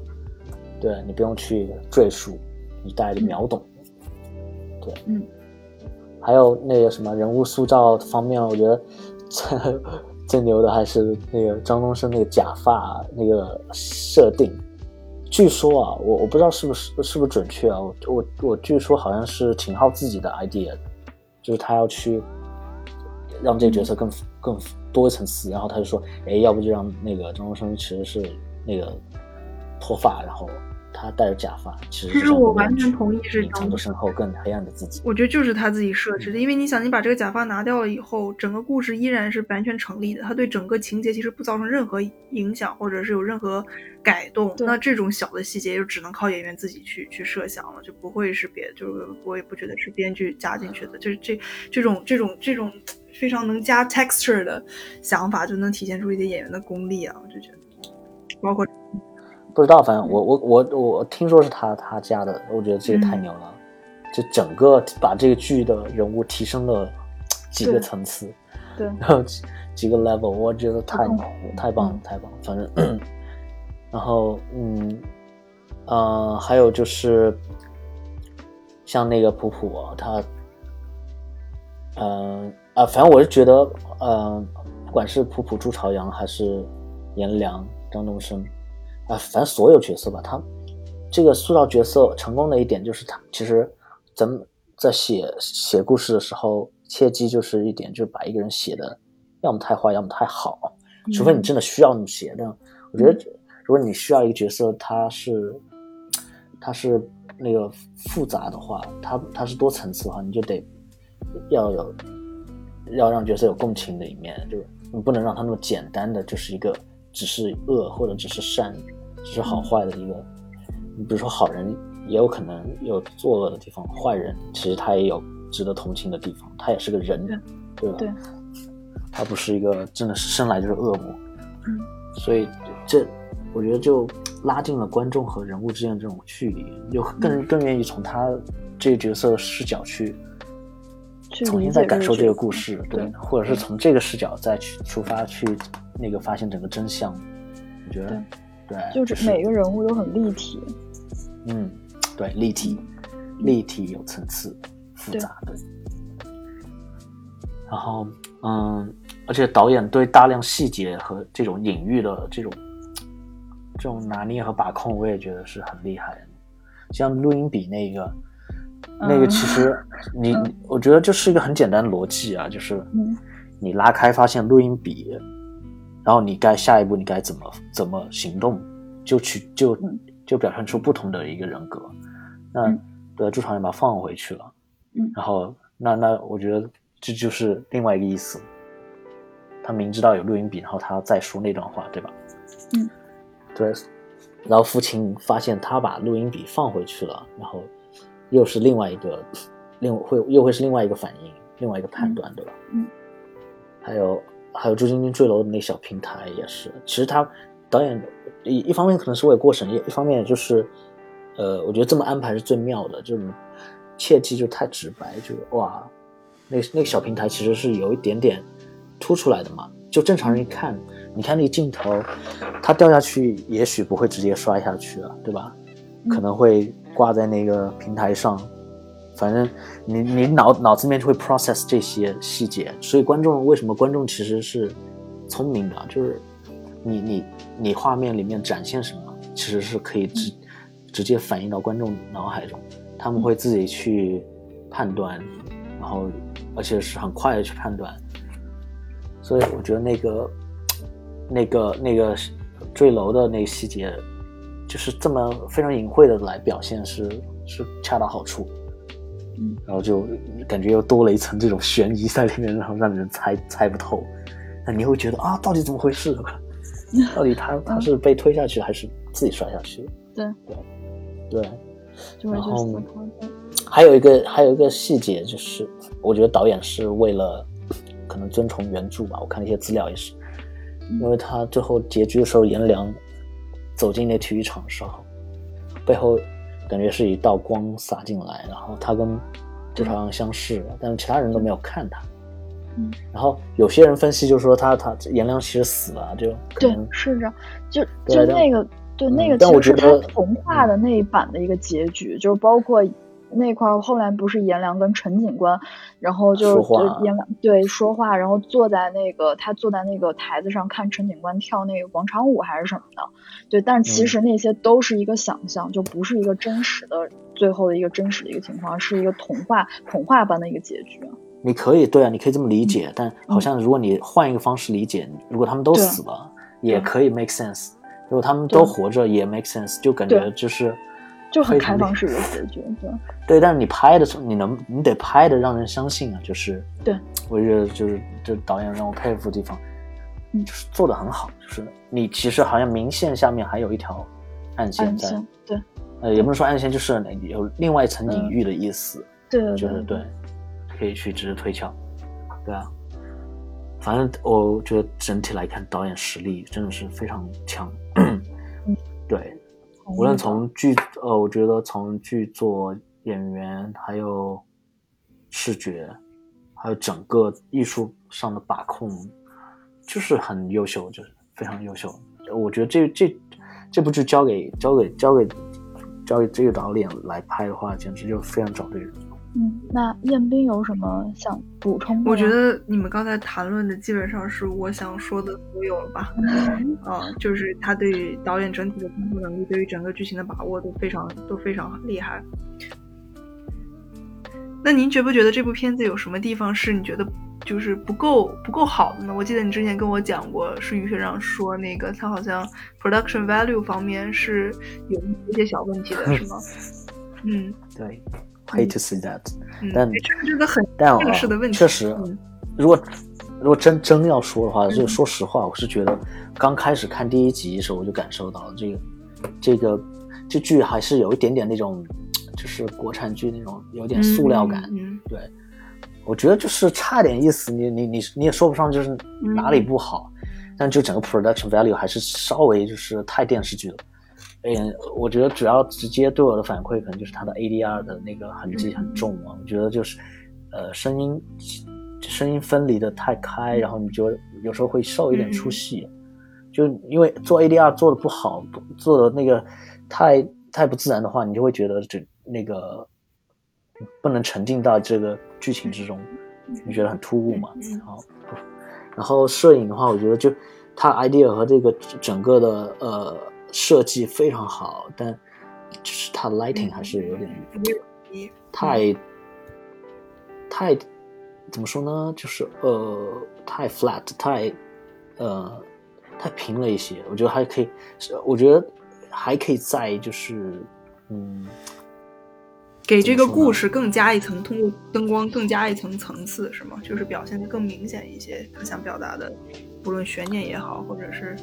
对你不用去赘述。你大概就秒懂，对，嗯，还有那个什么人物塑造方面，我觉得 最最牛的还是那个张东升那个假发那个设定。据说啊，我我不知道是不是是不是准确啊，我我我据说好像是秦昊自己的 idea，就是他要去让这个角色更更多一层次，然后他就说，哎，要不就让那个张东升其实是那个脱发，然后。他戴着假发，其实其实我完全同意是隐藏着身后更黑暗的自己。我觉得就是他自己设置的，因为你想，你把这个假发拿掉了以后，整个故事依然是完全成立的，他对整个情节其实不造成任何影响，或者是有任何改动。那这种小的细节就只能靠演员自己去去设想了，就不会是别，就是我也不觉得是编剧加进去的，就是这这种这种这种非常能加 texture 的想法，就能体现出一些演员的功力啊，我就觉得，包括。不知道，反正我我我我听说是他他加的，我觉得这个太牛了，就整个把这个剧的人物提升了几个层次，对，然后几几个 level，我觉得太太棒了，太棒了，反正，然后嗯呃，还有就是像那个普普，他嗯啊，反正我是觉得，嗯，不管是普普朱朝阳还是颜良张东升。啊，反正所有角色吧，他这个塑造角色成功的一点就是他其实咱们在写写故事的时候，切记就是一点，就是把一个人写的要么太坏，要么太好，除非你真的需要那么写。但我觉得，如果你需要一个角色，他是他是那个复杂的话，他他是多层次的话，你就得要有要让角色有共情的一面，就是你不能让他那么简单的就是一个只是恶或者只是善。只是好坏的一个，你比如说好人也有可能有作恶的地方，坏人其实他也有值得同情的地方，他也是个人，对吧？对，他不是一个真的是生来就是恶魔，嗯，所以这我觉得就拉近了观众和人物之间的这种距离，就更更愿意从他这个角色的视角去重新再感受这个故事，对，或者是从这个视角再去出发去那个发现整个真相，我觉得。对，就是每个人物都很立体。嗯，对，立体，立体有层次，复杂的。然后，嗯，而且导演对大量细节和这种隐喻的这种这种拿捏和把控，我也觉得是很厉害的。像录音笔那个，那个其实你，我觉得就是一个很简单的逻辑啊，就是你拉开发现录音笔。然后你该下一步你该怎么怎么行动，就去就就表现出不同的一个人格。那对朱朝阳把放回去了，嗯，然后那那我觉得这就是另外一个意思。他明知道有录音笔，然后他再说那段话，对吧？嗯，对。然后父亲发现他把录音笔放回去了，然后又是另外一个另会又会是另外一个反应，另外一个判断，对吧？嗯，还有。还有朱晶晶坠楼的那小平台也是，其实他导演一一方面可能是为了过审，一一方面就是，呃，我觉得这么安排是最妙的，就是切记就太直白，就哇，那那个小平台其实是有一点点凸出来的嘛，就正常人一看，你看那个镜头，它掉下去也许不会直接摔下去了，对吧？可能会挂在那个平台上。反正你你脑脑子里面就会 process 这些细节，所以观众为什么观众其实是聪明的，就是你你你画面里面展现什么，其实是可以直直接反映到观众脑海中，他们会自己去判断，然后而且是很快的去判断，所以我觉得那个那个那个坠楼的那个细节，就是这么非常隐晦的来表现，是是恰到好处。然后就感觉又多了一层这种悬疑在里面，然后让人猜猜不透。那你会觉得啊，到底怎么回事？到底他 他是被推下去还是自己摔下去？对对对。然后还有一个还有一个细节，就是我觉得导演是为了可能遵从原著吧。我看了一些资料也是，因为他最后结局的时候，颜良走进那体育场的时候，背后。感觉是一道光洒进来，然后他跟朱朝阳相视，但是其他人都没有看他。嗯，然后有些人分析就是说他他颜良其实死了，就对，是这样，就就那个对那个其实是他童话的那一版的一个结局，就是包括那块儿后来不是颜良跟陈警官，然后就颜良对说话，然后坐在那个他坐在那个台子上看陈警官跳那个广场舞还是什么的，对，但其嗯。实那些都是一个想象，就不是一个真实的最后的一个真实的一个情况，是一个童话童话般的一个结局。你可以对啊，你可以这么理嗯解，但好像如果你换一个方式理解，如果他们都死了，也可以 make sense；如果他们都活着，也 make sense，就感觉就是就很开放式的结局，对，对，但是你拍的时候，你能你得拍的让人相信啊，就是对，我觉得就是这导演让我佩服的地方，嗯。就是做的很好，就是你其实好像明线下面还有一条暗线在，线，对。呃，也不能说暗线，就是有另外一层隐嗯喻的意思，对对就是对，可以去值得推敲，对啊，反正我觉得整体来看，导演实力真的是非常强，对，无论从剧呃，我觉得从剧作、演员，还有视觉，还有整个艺术上的把控，就是很优秀，就是非常优秀。我觉得这这这部剧交给交给交给交给这个导演来拍的话，简直就非常找对人。嗯，那彦斌有什么想补充的？我觉得你们刚才谈论的基本上是我想说的所有了吧？嗯 啊、就是他对于导演整体的工作能力，对于整个剧情的把握都非常都非常厉害。那您觉不觉得这部片子有什么地方是你觉得就是不够不够好的呢？我记得你之前跟我讲过，是于学长说那个他好像 production value 方面是有一些小问题的，是吗？嗯对，hate to see that，嗯，但这是个很但这个是的问题确实嗯，如果如果真真要说的话，就嗯。说实话，我是觉得刚开始看第一集的时候，我就感受到这个这个这剧还是有一点点那种，就是国产剧那种有点塑料感。对，我觉得就是差点意思，你你你你也说不上就是哪里不好，但就整个 production value 还是稍微就是太电视剧了。嗯，我觉得主要直接对我的反馈可能就是它的 ADR 的那个痕迹很重啊。我觉得就是，呃，声音声音分离的太开，然后你就有时候会受一点出戏。就因为做 ADR 做的不好，做的那个太太不自然的话，你就会觉得这那个不能沉浸到这个剧情之中，你觉得很突兀嘛？嗯然后，然后摄影的话，我觉得就它 idea 和这个整个的呃设计非常好，但就是它 lighting 还是有点嗯太太怎么说呢？就是呃太 flat，太呃太平了一些。我觉得还可以，是我觉得还可以再就是嗯。给这个故事更加一层，通过灯光更加一层层次，是吗？就是表现的更明显一些，他想表达的，不论悬念也好，或者是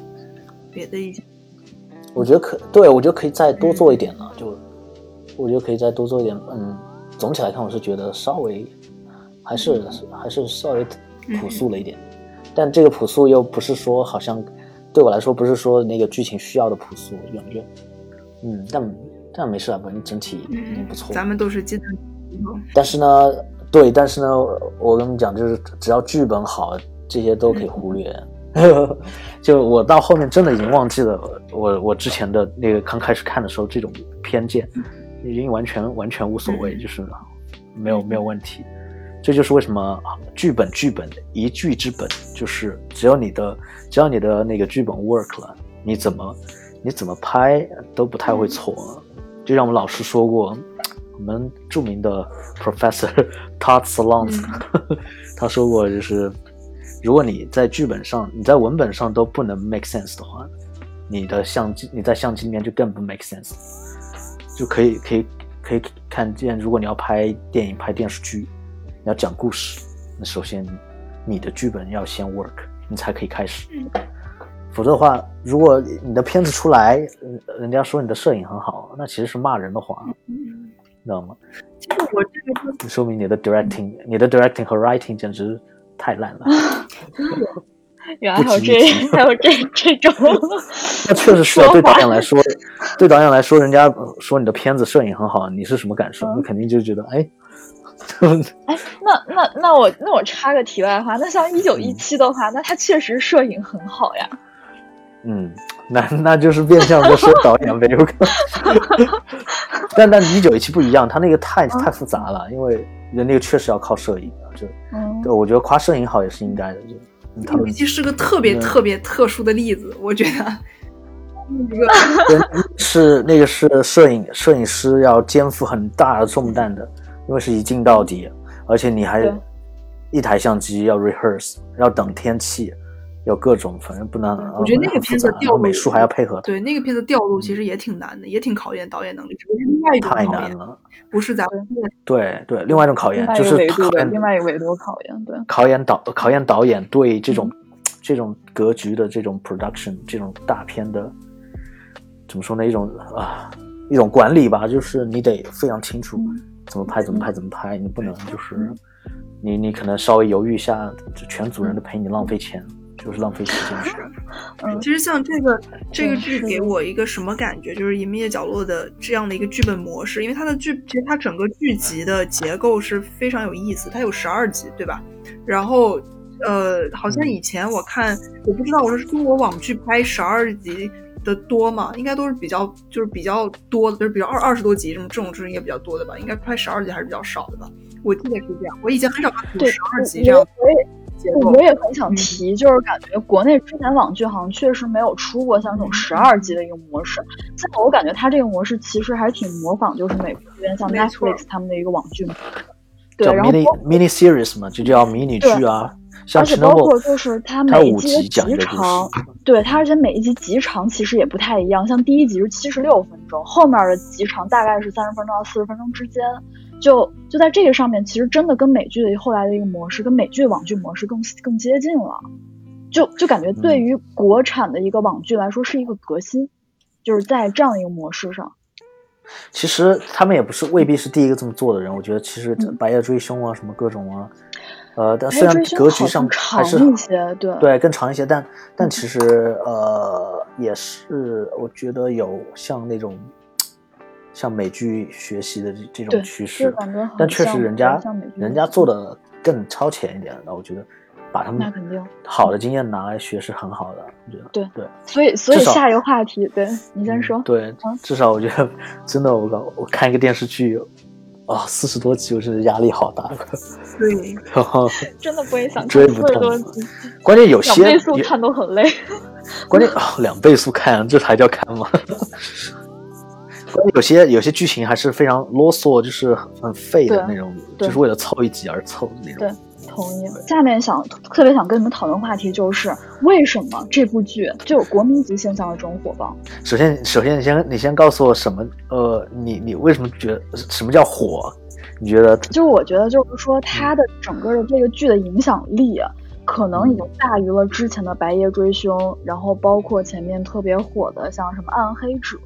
别的一些。我觉得可对，我觉得可以再多做一点了。就我觉得可以再多做一点。嗯，总体来看，我是觉得稍微还是还是稍微朴素了一点。但这个朴素又不是说好像对我来说不是说那个剧情需要的朴素，感觉嗯，但但没事啊，反正整体已经不错。咱们都是鸡蛋。但是呢，对，但是呢，我跟你讲，就是只要剧本好，这些都可以忽略。就我到后面真的已经忘记了我我之前的那个刚开始看的时候这种偏见，已经完全完全无所谓，就是没有没有问题。这就是为什么剧本剧本一剧之本，就是只要你的只要你的那个剧本 work 了，你怎么你怎么拍都不太会错。就像我们老师说过，我们著名的 Professor Todd Solondz，、他说过，就是如果你在剧本上、你在文本上都不能 make sense 的话，你的相机你在相机里面就更不 make sense，就可以可以可以看见，如果你要拍电影、拍电视剧，你要讲故事，那首先你的剧本要先 work，你才可以开始。否则的话，如果你的片子出来，呃人家说你的摄影很好，那其实是骂人的话，你知道吗？其实我这个就说明你的 directing，你的 directing 和 writing 简直太烂了。原来还有这还有这这种 那确实是啊对导演来说，对导演来说，人家呃说你的片子摄影很好，你是什么感受？嗯你肯定就觉得，哎，哎，那那那我那我插个题外话，那像一九一七的话，那他确实摄影很好呀。嗯，那那就是变相的说导演呗，有可能。但但一九一七不一样，他那个太太复杂了，因为人那个确实要靠摄影啊，就对，我觉得夸摄影好也是应该的。就一九一七是个特别特别特殊的例子，我觉得。是那个是摄影摄影师要肩负很大的重担的，因为是一镜到底，而且你还一台相机要 rehearse，要等天气。有各种，反正不能。我觉得那个片子调美术还要配合。对，那个片子调度其实也挺难的，也挺考验导演能力。是另外一种太难了，不是咱们。对对，另外一种考验就是考验另外一个维度考验，对。考验导考验导演对这种 这种格局的这种 production 这种大片的怎么说呢？一种啊一种管理吧，就是你得非常清楚怎么拍怎么拍怎么拍，你不能就是你你可能稍微犹豫一下，全组人都陪你浪费钱。就是浪费时间。是，嗯，其实像这个这个剧给我一个什么感觉，就是《隐秘的角落》的这样的一个剧本模式，因为它的剧，其实它整个剧集的结构是非常有意思。它有十二集，对吧？然后，呃，好像以前我看，我不知道，我说是中国网剧拍十二集的多吗？应该都是比较，就是比较多的，就是比较二二十多集这种这种是应该比较多的吧？应该拍十二集还是比较少的吧？我记得是这样。我以前很少看十二集这样。我也很想提，就是感觉国内之前网剧好像确实没有出过像这种十二集的一个模式。现在我感觉它这个模式其实还挺模仿，就是美国这边像 Netflix 他们的一个网剧模式。对，然后 mini mini series 嘛，就叫迷你剧啊。而且包括就是它每一集的集长，对它而且每一集集长其实也不太一样。像第一集是七十六分钟，后面的集长大概是三十分钟到四十分钟之间。就就在这个上面，其实真的跟美剧的后来的一个模式，跟美剧网剧模式更更接近了。就就感觉对于国产的一个网剧来说是一个革新，就是在这样一个模式上。其实他们也不是未必是第一个这么做的人，我觉得其实《白夜追凶》啊，什么各种啊，呃，但虽然格局上还是长一些，对对更长一些，但但其实呃也是，我觉得有像那种。向美剧学习的这这种趋势，但确实人家人家做的更超前一点。那我觉得把他们那肯定好的经验拿来学是很好的。我觉得对对，所以所以下一个话题，对你先说。对，至少我觉得真的，我我看一个电视剧啊，四十多集，我真的压力好大。对，然后真的不会想追不动。关键有些两倍速看都很累。关键啊，两倍速看，这才叫看吗？有些有些剧情还是非常啰嗦，就是很废的那种，就是为了凑一集而凑的那种。对，同意。下面想特别想跟你们讨论话题就是，为什么这部剧就有国民级现象的这种火爆？首先，首先你先你先告诉我什么？呃，你你为什么觉得什么叫火？你觉得？就是我觉得就是说，它的整个的这个剧的影响力，可能已经大于了之前的《白夜追凶》，然后包括前面特别火的像什么《暗黑者》。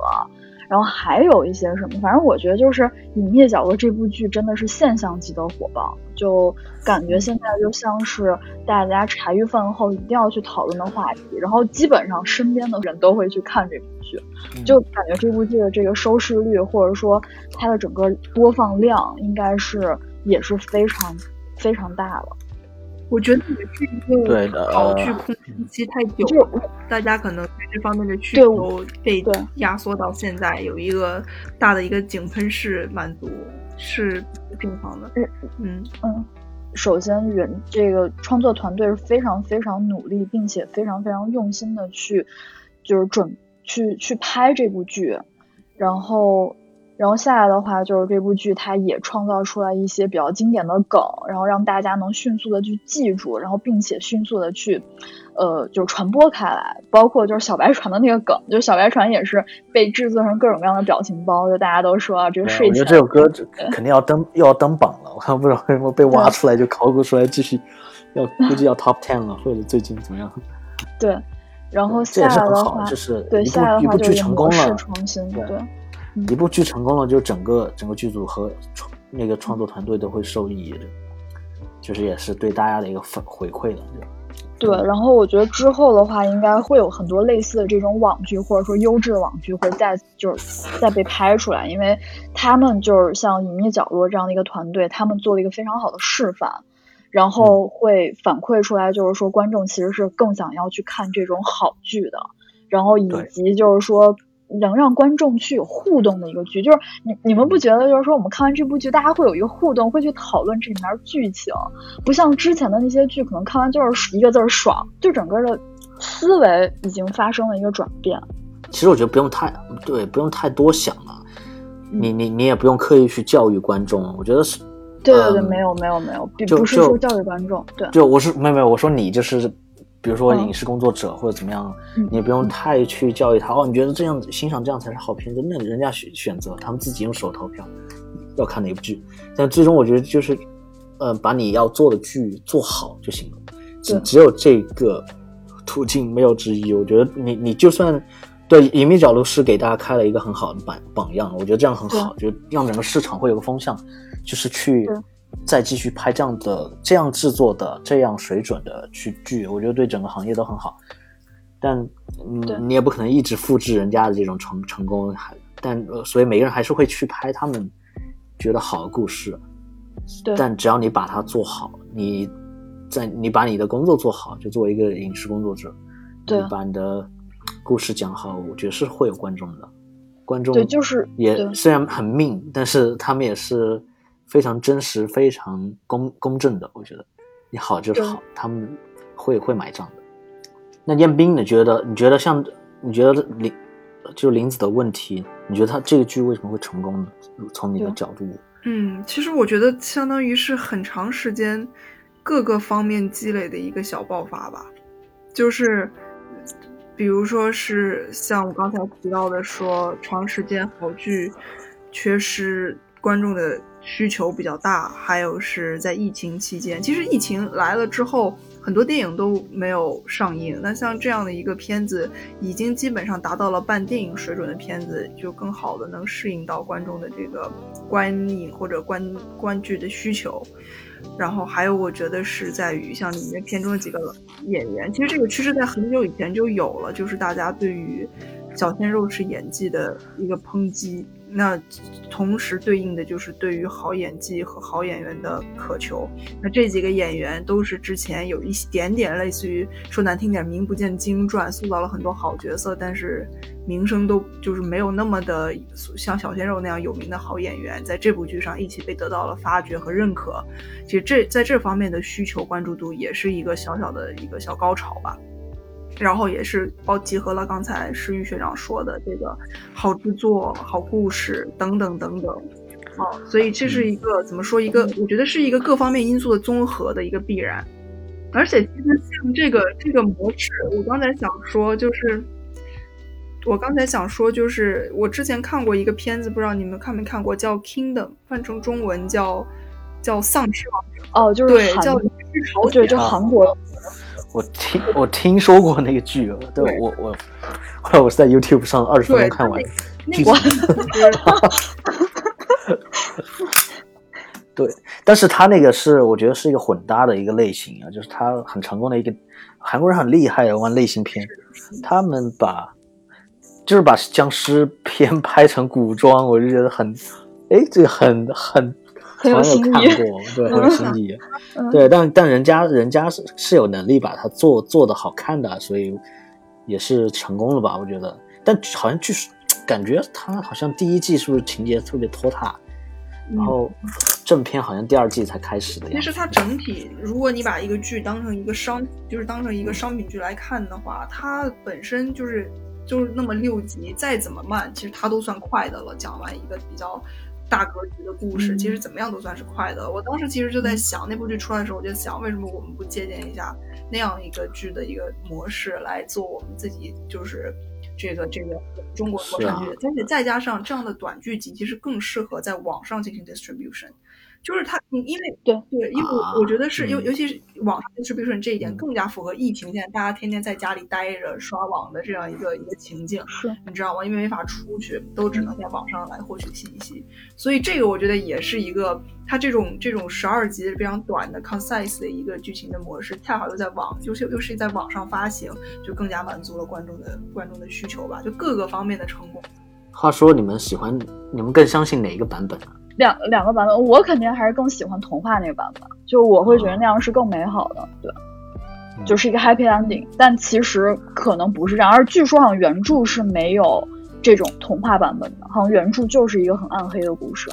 然后还有一些什么，反正我觉得就是《隐秘角落》这部剧真的是现象级的火爆，就感觉现在就像是大家茶余饭后一定要去讨论的话题，然后基本上身边的人都会去看这部剧，就感觉这部剧的这个收视率或者说它的整个播放量应该是也是非常非常大了。我觉得也是一个好剧空窗期太久，大家可能对这方面的需求被压缩到现在，有一个大的一个井喷式满足是正常的。嗯嗯，首先人这个创作团队是非常非常努力，并且非常非常用心的去就是准去去拍这部剧，然后。然后下来的话，就是这部剧它也创造出来一些比较经典的梗，然后让大家能迅速的去记住，然后并且迅速的去，呃，就传播开来。包括就是小白船的那个梗，就小白船也是被制作成各种各样的表情包，就大家都说啊，这个睡前。我觉得这首歌肯定要登又要登榜了，我看不知道为什么被挖出来就考古出来继续，要估计要 top ten 了，或者最近怎么样？对，然后下来的话，就是对下来的话就是模式创新，对。一部剧成功了，就整个整个剧组和创那个创作团队都会受益，就是也是对大家的一个反回馈的。对，然后我觉得之后的话，应该会有很多类似的这种网剧，或者说优质的网剧会再就是再被拍出来，因为他们就是像隐秘角落这样的一个团队，他们做了一个非常好的示范，然后会反馈出来，就是说观众其实是更想要去看这种好剧的。然后以及就是说能让观众去有互动的一个剧。就是你你们不觉得就是说我们看完这部剧，大家会有一个互动，会去讨论这里面剧情，不像之前的那些剧，可能看完就是一个字儿爽，就整个的思维已经发生了一个转变。其实我觉得不用太对，不用太多想了。你你你也不用刻意去教育观众，我觉得是。对对对，没有没有没有，并不是说教育观众。对，就我是没有没有，我说你就是，比如说影视工作者或者怎么样，你不用太去教育他。哦，你觉得这样欣赏这样才是好片子，那人家选选择，他们自己用手投票要看哪部剧。但最终我觉得就是，呃，把你要做的剧做好就行了。只只有这个途径，没有之一。我觉得你你就算。对，隐秘角度是给大家开了一个很好的榜榜样，我觉得这样很好，就让整个市场会有个风向，就是去再继续拍这样的、这样制作的、这样水准的去剧，我觉得对整个行业都很好。但嗯，你也不可能一直复制人家的这种成成功，还但所以每个人还是会去拍他们觉得好的故事。对但只要你把它做好，你在你把你的工作做好，就作为一个影视工作者，对，把你的。故事讲好，我觉得是会有观众的。观众对，就是也虽然很命，但是他们也是非常真实、非常公公正的。我觉得你好就是好，他们会会买账的。那彦斌，你觉得？你觉得像你觉得林就林子的问题，你觉得他这个剧为什么会成功呢？从你的角度，嗯，其实我觉得相当于是很长时间各个方面积累的一个小爆发吧，就是。比如说是像我刚才提到的，说长时间好剧缺失，观众的需求比较大，还有是在疫情期间，其实疫情来了之后，很多电影都没有上映。那像这样的一个片子，已经基本上达到了半电影水准的片子，就更好的能适应到观众的这个观影或者观观剧的需求。然后还有，我觉得是在于像里面片中的几个演员，其实这个趋势在很久以前就有了，就是大家对于小鲜肉是演技的一个抨击。那同时对应的就是对于好演技和好演员的渴求。那这几个演员都是之前有一点点类似于说难听点名不见经传，塑造了很多好角色，但是名声都就是没有那么的像小鲜肉那样有名的好演员，在这部剧上一起被得到了发掘和认可。其实这在这方面的需求关注度也是一个小小的一个小高潮吧。然后也是包集合了刚才石玉学长说的这个好制作、好故事等等等等，哦，所以这是一个怎么说？一个我觉得是一个各方面因素的综合的一个必然。而且其实像这个这个模式，我刚才想说就是，我刚才想说就是我之前看过一个片子，不知道你们看没看过，叫《Kingdom》，翻成中文叫叫《丧尸王朝》。哦，就是对，叫《朝对，就韩国。我听我听说过那个剧，对我我后来我是在 YouTube 上二十分钟看完，剧情。对，但是他那个是我觉得是一个混搭的一个类型啊，就是他很成功的一个韩国人很厉害玩类型片，他们把就是把僵尸片 拍成古装，我就觉得很哎，这个很很。很有看过，对，很有新意，对，但但人家人家是是有能力把它做做的好看的，所以也是成功了吧？我觉得，但好像据说感觉他好像第一季是不是情节特别拖沓，然后正片好像第二季才开始的。其实它整体，如果你把一个剧当成一个商，就是当成一个商品剧来看的话，它本身就是就是那么六集，再怎么慢，其实它都算快的了。讲完一个比较。大格局的故事，其实怎么样都算是快的。我当时其实就在想，那部剧出来的时候，我就想，为什么我们不借鉴一下那样一个剧的一个模式来做我们自己，就是这个这个中国国产剧，而且再加上这样的短剧集，其实更适合在网上进行 distribution。就是它，你因为对对，因为我觉得是尤尤其是网上 distribution 这一点更加符合疫情现在大家天天在家里待着刷网的这样一个一个情境，是你知道吗？因为没法出去，都只能在网上来获取信息，所以这个我觉得也是一个它这种这种十二集非常短的 concise 的一个剧情的模式，恰好又在网，就是又是在网上发行，就更加满足了观众的观众的需求吧，就各个方面的成功。话说你们喜欢，你们更相信哪一个版本啊？两两个版本，我肯定还是更喜欢童话那个版本，就我会觉得那样是更美好的。对，就是一个 happy ending。但其实可能不是这样，而据说好像原著是没有这种童话版本的，好像原著就是一个很暗黑的故事。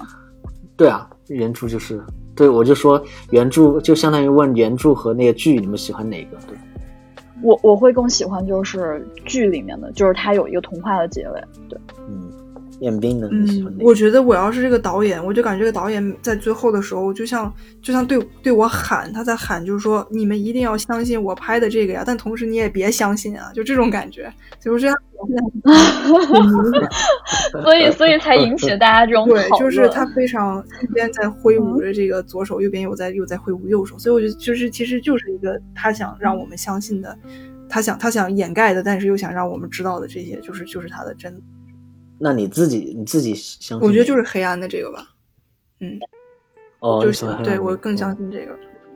对啊，原著就是对，我就说原著就相当于问原著和那个剧，你们喜欢哪个？对，我我会更喜欢就是剧里面的，就是它有一个童话的结尾。对，嗯，彦斌呢？嗯，我觉得我要是这个导演，我就感觉这个导演在最后的时候，就像就像对对我喊，他在喊，就是说你们一定要相信我拍的这个呀，但同时你也别相信啊，就这种感觉，就是这样。所以，所以才引起了大家这种对，就是他非常一边在挥舞着这个左手，右边又在又在挥舞右手，所以我觉得就是其实就是一个他想让我们相信的，他想他想掩盖的，但是又想让我们知道的这些，就是就是他的真。那你自己你自己相信？我觉得就是黑暗的这个吧，嗯，哦，就是对我更相信这个。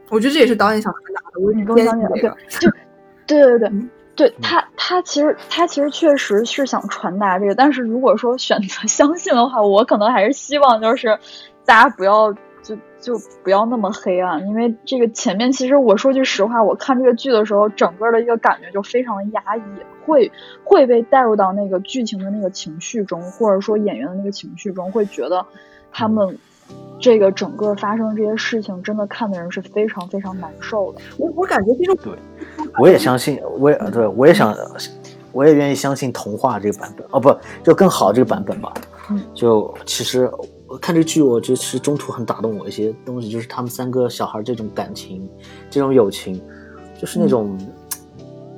我觉得这也是导演想传达的，我你更相信这个，就对对对。对他，他其实他其实确实是想传达这个，但是如果说选择相信的话，我可能还是希望就是大家不要就就不要那么黑暗，因为这个前面其实我说句实话，我看这个剧的时候，整个的一个感觉就非常的压抑，会会被带入到那个剧情的那个情绪中，或者说演员的那个情绪中，会觉得他们。这个整个发生这些事情，真的看的人是非常非常难受的。我我感觉这种对，我也相信，我也对我也想，我也愿意相信童话这个版本哦，不就更好这个版本吧。嗯，就其实我看这剧，我觉得其实中途很打动我一些东西，就是他们三个小孩这种感情，这种友情，就是那种，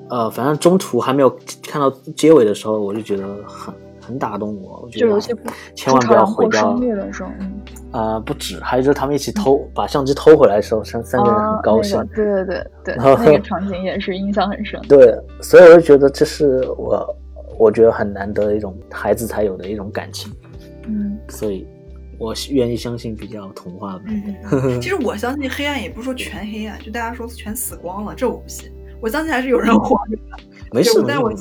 呃，反正中途还没有看到结尾的时候，我就觉得很。很打动我，我觉得千万不要毁掉。的时候，啊，不止，还有就是他们一起偷把相机偷回来的时候，三三个人很高兴。对对对对，那个场景也是印象很深。对，所以我就觉得这是我我觉得很难得的一种孩子才有的一种感情。嗯，所以我愿意相信比较童话的。其实我相信黑暗也不是说全黑暗，就大家说全死光了，这我不信。我相信还是有人活着的。没事，但我。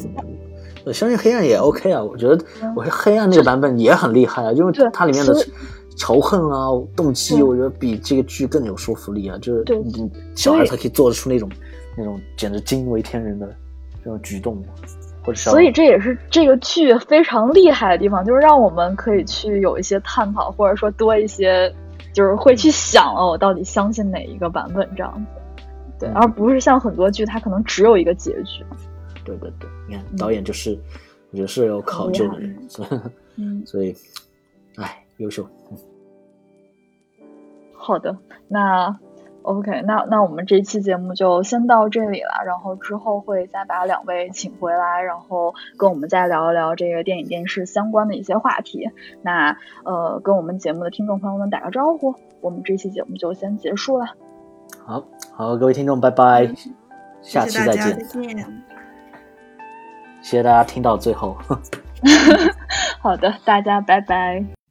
我相信黑暗也 OK 啊，我觉得我黑暗那个版本也很厉害啊，因为它里面的仇恨啊、动机，我觉得比这个剧更有说服力啊，就是小孩才可以做得出那种那种简直惊为天人的这种举动，或者所以这也是这个剧非常厉害的地方，就是让我们可以去有一些探讨，或者说多一些，就是会去想了，我到底相信哪一个版本这样子，对，而不是像很多剧，它可能只有一个结局。对对对，你看导演就是，我觉得是有考究的人，所 以，所以，哎，优秀。好的，那 OK，那那我们这期节目就先到这里了，然后之后会再把两位请回来，然后跟我们再聊一聊这个电影电视相关的一些话题。那呃，跟我们节目的听众朋友们打个招呼，我们这期节目就先结束了。好好，各位听众，拜拜，下期再见。谢谢大家听到最后。好的，大家拜拜。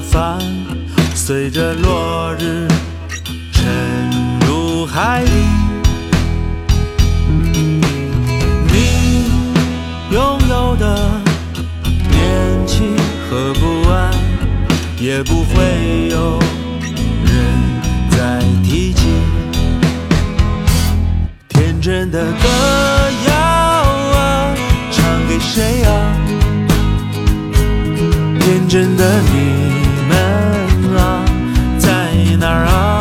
帆随着落日沉入海底，你拥有的年轻和不安，也不会有人再提起。天真的歌谣啊，唱给谁啊？天真的你，在哪儿